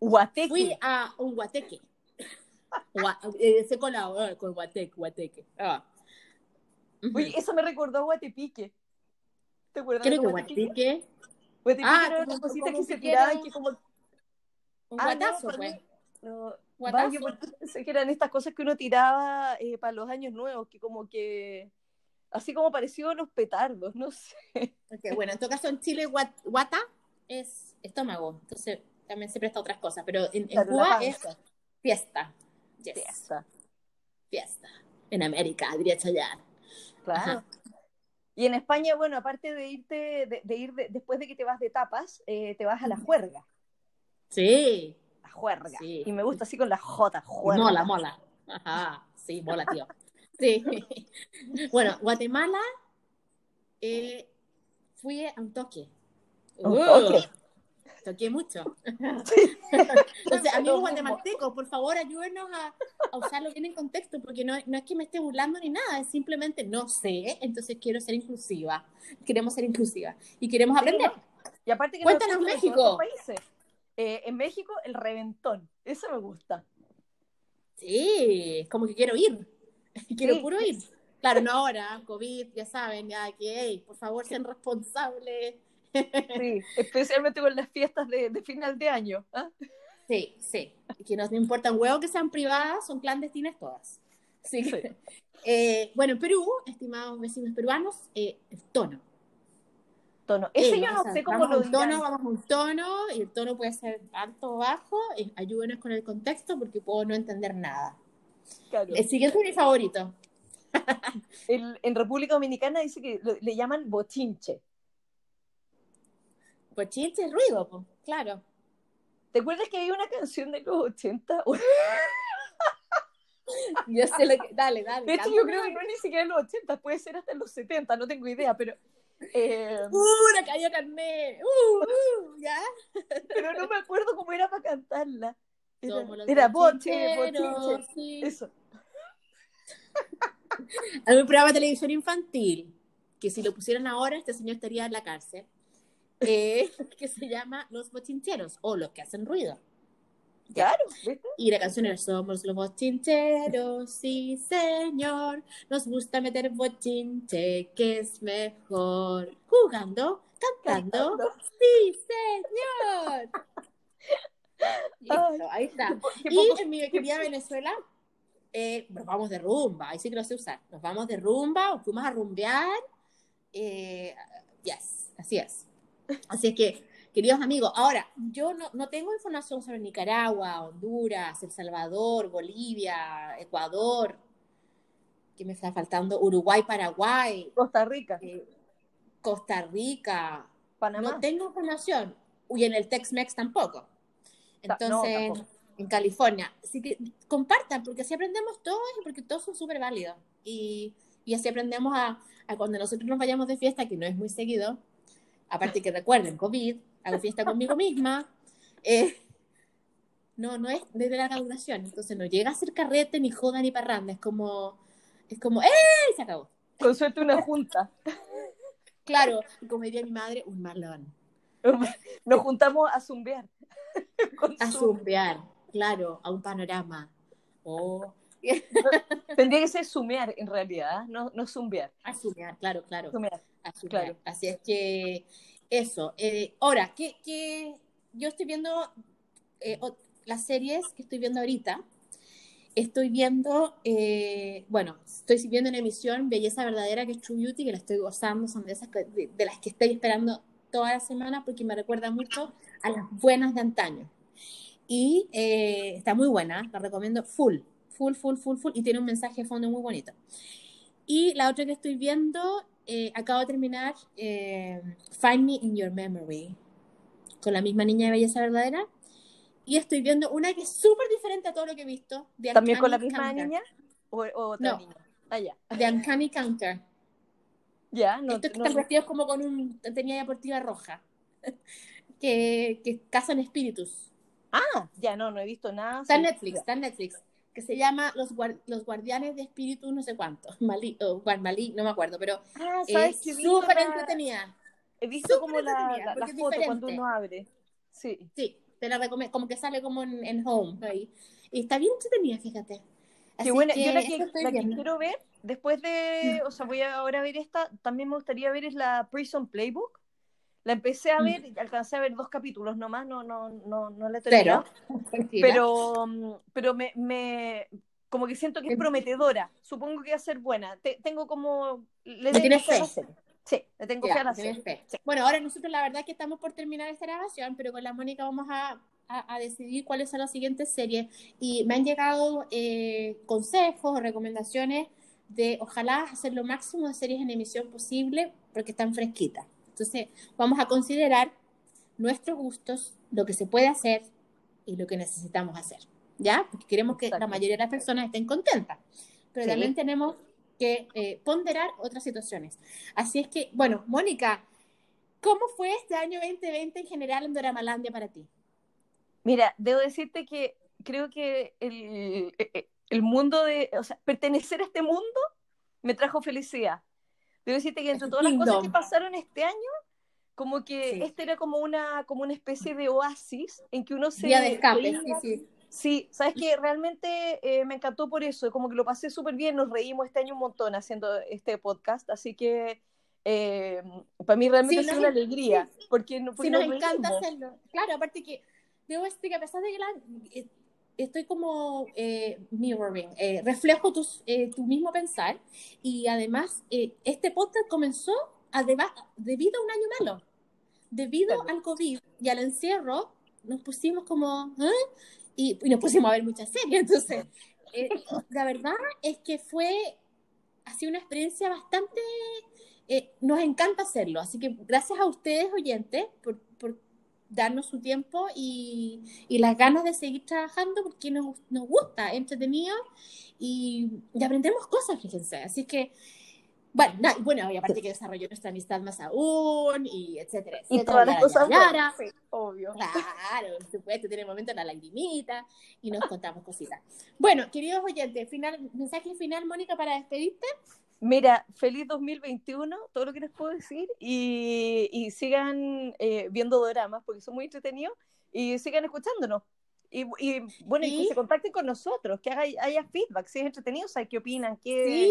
Guateque. fui a un guateque. Gua- eh, ese colado, eh, con guateque, guateque. Ah. Oye, eso me recordó a Guatepique. ¿Te acuerdas Creo de que Guatepique Ah, unas cositas como que se tiraban eran- que como un Ah, no, guatazo, para pues. No, ¿Guatazo? vaya, porque pensé que eran estas cosas que uno tiraba eh, para los años nuevos, que como que, así como parecido a los petardos, no sé. Bueno, en todo caso en Chile guat- guata es estómago, entonces también se presta a otras cosas, pero en, en Cuba es fiesta. Yes, Fiesta, fiesta. En América, diría Chayanne. claro. Ajá. Y en España, bueno, aparte de irte, de, de ir de- después de que te vas de tapas, eh, te vas a la juerga. Sí, La juerga. Sí. Y me gusta así con la J, juerga. mola, mola. Ajá, sí, mola, tío. Sí. Bueno, Guatemala, eh, fui a un toque. Un Uh. Toqué mucho. Entonces, amigos mismo. guatemaltecos, por favor, ayúdenos a, a usarlo bien en contexto, porque no, no es que me esté burlando ni nada, es simplemente no sé, entonces quiero ser inclusiva. Queremos ser inclusiva y queremos Sí, aprender. ¿no? Y aparte que Cuéntanos, México. países. Eh, en México, el reventón. Eso me gusta. Sí, es como que quiero ir. Quiero Sí. puro ir. Claro, no ahora, COVID, ya saben, ya que, hey, por favor, sean responsables. Sí, especialmente con las fiestas de, de final de año. ¿ah? Sí, sí. Que no me importa un huevo que sean privadas, son clandestinas todas. Sí. Sí. Eh, bueno, en Perú, estimados vecinos peruanos, eh, el tono. Tono. Ese Eh, yo no a- sé cómo lo un tono, dirán. vamos a un tono, y el tono puede ser alto o bajo. ayúdenos con el contexto porque puedo no entender nada. Claro. El siguiente es mi favorito. El- en República Dominicana dice que lo- le llaman bochinche. Bochinche es ruido, po, claro. ¿Te acuerdas que había una canción de los 80? Yo sé lo que. Dale, dale. De hecho, yo creo que no es ni siquiera en los 80, puede ser hasta en los 70, no tengo idea, pero, eh, ¡Uh, la cayó carné! ¡Uh, uh! ¿Ya? pero no me acuerdo cómo era para cantarla. Era, era boche, bochinche. sí. Eso. Hay un programa de televisión infantil que si lo pusieran ahora, este señor estaría en la cárcel, eh, que se llama Los Bochincheros o Los que hacen ruido. Claro, ¿viste? Y la canción era Somos los bochincheros, sí señor, nos gusta meter bochinche, que es mejor. Jugando, cantando, Cantando. sí señor. Listo, ahí está. Qué po- qué Y poco- en mi querida Venezuela, eh, nos vamos de rumba, ahí sí que lo sé usar, nos vamos de rumba, o fuimos a rumbear, eh, yes, así es. Así es que, queridos amigos, ahora, yo no, no tengo información sobre Nicaragua, Honduras, El Salvador, Bolivia, Ecuador, que me está faltando, Uruguay, Paraguay, Costa Rica, eh, Costa Rica, Panamá. no tengo información, y en el Tex-Mex tampoco. Ta- no, Entonces, tampoco. en California. Así que compartan, porque así aprendemos todos y porque todos son súper válidos. Y, y así aprendemos a, a cuando nosotros nos vayamos de fiesta, que no es muy seguido, aparte que recuerden, COVID, hago fiesta conmigo misma, eh, no, no es desde la graduación, entonces no llega a ser carrete, ni joda, ni parranda, es como, es como, ¡eh! Se acabó. Con suerte una junta. Claro, y como diría mi madre, un malón. Nos juntamos a zumbear. A zumbear, claro, a un panorama. Oh, Tendría que ser sumear en realidad, ¿eh? no, no zumbear. a zumbear, claro, claro. Sumear. A zumbear. Claro. Así es que eso. Eh, ahora, que, que yo estoy viendo eh, las series que estoy viendo ahorita. Estoy viendo, eh, bueno, estoy viendo en emisión Belleza Verdadera, que es True Beauty, que la estoy gozando, son de esas que- de, de las que estoy esperando toda la semana porque me recuerda mucho a las buenas de antaño. Y está muy buena, la recomiendo full, full, full, full, full, y tiene un mensaje de fondo muy bonito. Y la otra que estoy viendo, eh, acabo de terminar eh, Find Me in Your Memory, con la misma niña de Belleza Verdadera. Y estoy viendo una que es súper diferente a todo lo que he visto. de ¿También con la misma Counter. niña? ¿O, o otra No. niña? Ah, ya. De Uncanny Counter. Ya, no, Estos que no- están vestidos como con un tenía deportiva roja. que, que cazan espíritus. Ah, ya no, no he visto nada. Está en. Netflix, está en Netflix. Que se llama Los, Guar- Los Guardianes de Espíritus, no sé cuánto. Malí, o Guarmalí, no me acuerdo, pero Ah, ¿sabes es que visto súper entretenida. He visto como la, la, la foto cuando uno abre. Sí. Sí, te la recomiendo, como que sale como en, en Home. ahí. Y está bien entretenida, fíjate. Así Qué buena. Yo la que, la que quiero ver, después de, o sea, voy a ahora ver esta, también me gustaría ver es la Prison Playbook. La empecé a Mm. ver, y alcancé a ver dos capítulos nomás, no, no, no, no la he Pero, mm, pero me, me, como que siento que es Em- prometedora. Supongo que va a ser buena. Te- tengo como, le ¿Le tienes fe. Sí, le tengo Ya, fe a la fe. Sí. Bueno, ahora nosotros la verdad es que estamos por terminar esta grabación, pero con la Mónica vamos a, a- a decidir cuáles son las siguientes series. Y me han llegado eh, consejos o recomendaciones de ojalá hacer lo máximo de series en emisión posible porque están fresquitas. Entonces, vamos a considerar nuestros gustos, lo que se puede hacer y lo que necesitamos hacer. ¿Ya? Porque queremos que la mayoría de las personas estén contentas. Pero Sí. también tenemos que eh, ponderar otras situaciones. Así es que, bueno, Mónica, ¿cómo fue este año 2020 en general en Doramalandia para ti? Mira, debo decirte que creo que el, eh, el mundo de, o sea, pertenecer a este mundo me trajo felicidad. Debo decirte que entre Es todas las cosas que pasaron este año, como que Sí. este era como una, como una especie de oasis en que uno se Día de escape, sí, sí. Sí, sabes que realmente eh, me encantó por eso, como que lo pasé súper bien, nos reímos este año un montón haciendo este podcast, así que eh, para mí realmente Sí, nos- una alegría, porque, porque Sí, nos nos encanta reímos. hacerlo. Claro, aparte que, debo decir que a pesar de que la- eh, estoy como eh, mirroring, eh, reflejo tus, eh, tu mismo pensar, y además eh, este podcast comenzó a debido a un año malo. Debido Claro. al COVID y al encierro, nos pusimos como, y, y nos pusimos a ver muchas series. Entonces, la verdad es que fue, ha sido una experiencia bastante, nos encanta hacerlo. Así que gracias a ustedes, oyentes, por, por darnos su tiempo y, y las ganas de seguir trabajando porque nos, nos gusta, entretenido y, y aprendemos cosas, fíjense. Así que, bueno, na- bueno, y aparte que desarrolló nuestra amistad más aún, y etcétera, etcétera. Y todas las cosas buenas, sí, obvio. Claro, por supuesto, tiene momentos la lagrimita y nos contamos cositas. Bueno, queridos oyentes, final, mensaje final, Mónica, para despedirte. Mira, feliz 2021, todo lo que les puedo decir, y, y sigan eh, viendo doramas porque son muy entretenidos y sigan escuchándonos. Y, y, bueno, y Sí. que se contacten con nosotros, que haga, haya feedback, si es entretenido, ¿sabes qué opinan? ¿Qué...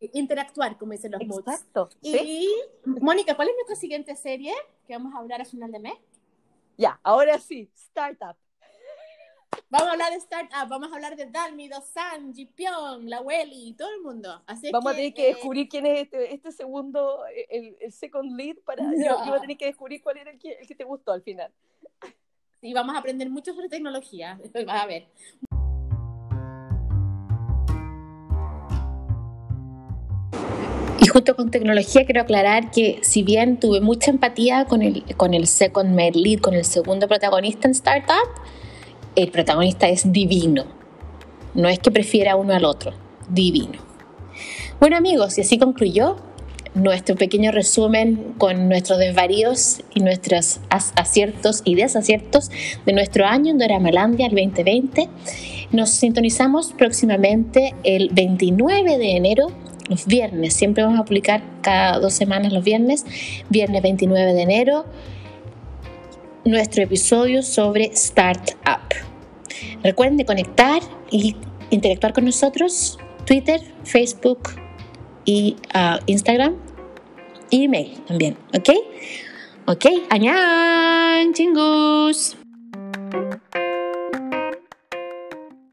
Sí, interactuar, como dicen los moods. Exacto. ¿sí? Y, Mónica, ¿cuál es nuestra siguiente serie que vamos a hablar a final de mes? Ya, ahora sí, Startup. Vamos a hablar de startup, vamos a hablar de Dalmi, Dosan, Jipyong, la Welly, todo el mundo. Así vamos que, a tener que eh, descubrir quién es este, este segundo, el, el, second lead para. No. Yo, yo voy a tener que descubrir cuál era el que, el que te gustó al final. Sí, vamos a aprender mucho sobre tecnología. Vas a ver. Y junto con tecnología quiero aclarar que si bien tuve mucha empatía con el, con el second lead, con el segundo protagonista en Startup, el protagonista es divino. No es que prefiera uno al otro, divino. Bueno amigos, y así concluyó nuestro pequeño resumen con nuestros desvaríos y nuestros aciertos y desaciertos de nuestro año en Doramalandia el 2020. Nos sintonizamos próximamente el 29 de enero los viernes. Siempre vamos a publicar cada dos semanas los viernes. Viernes 29 de enero, nuestro episodio sobre Startup. Recuerden de conectar y interactuar con nosotros. Twitter, Facebook y uh, Instagram. Y email también. ¿Ok? Ok. Añan, chingus.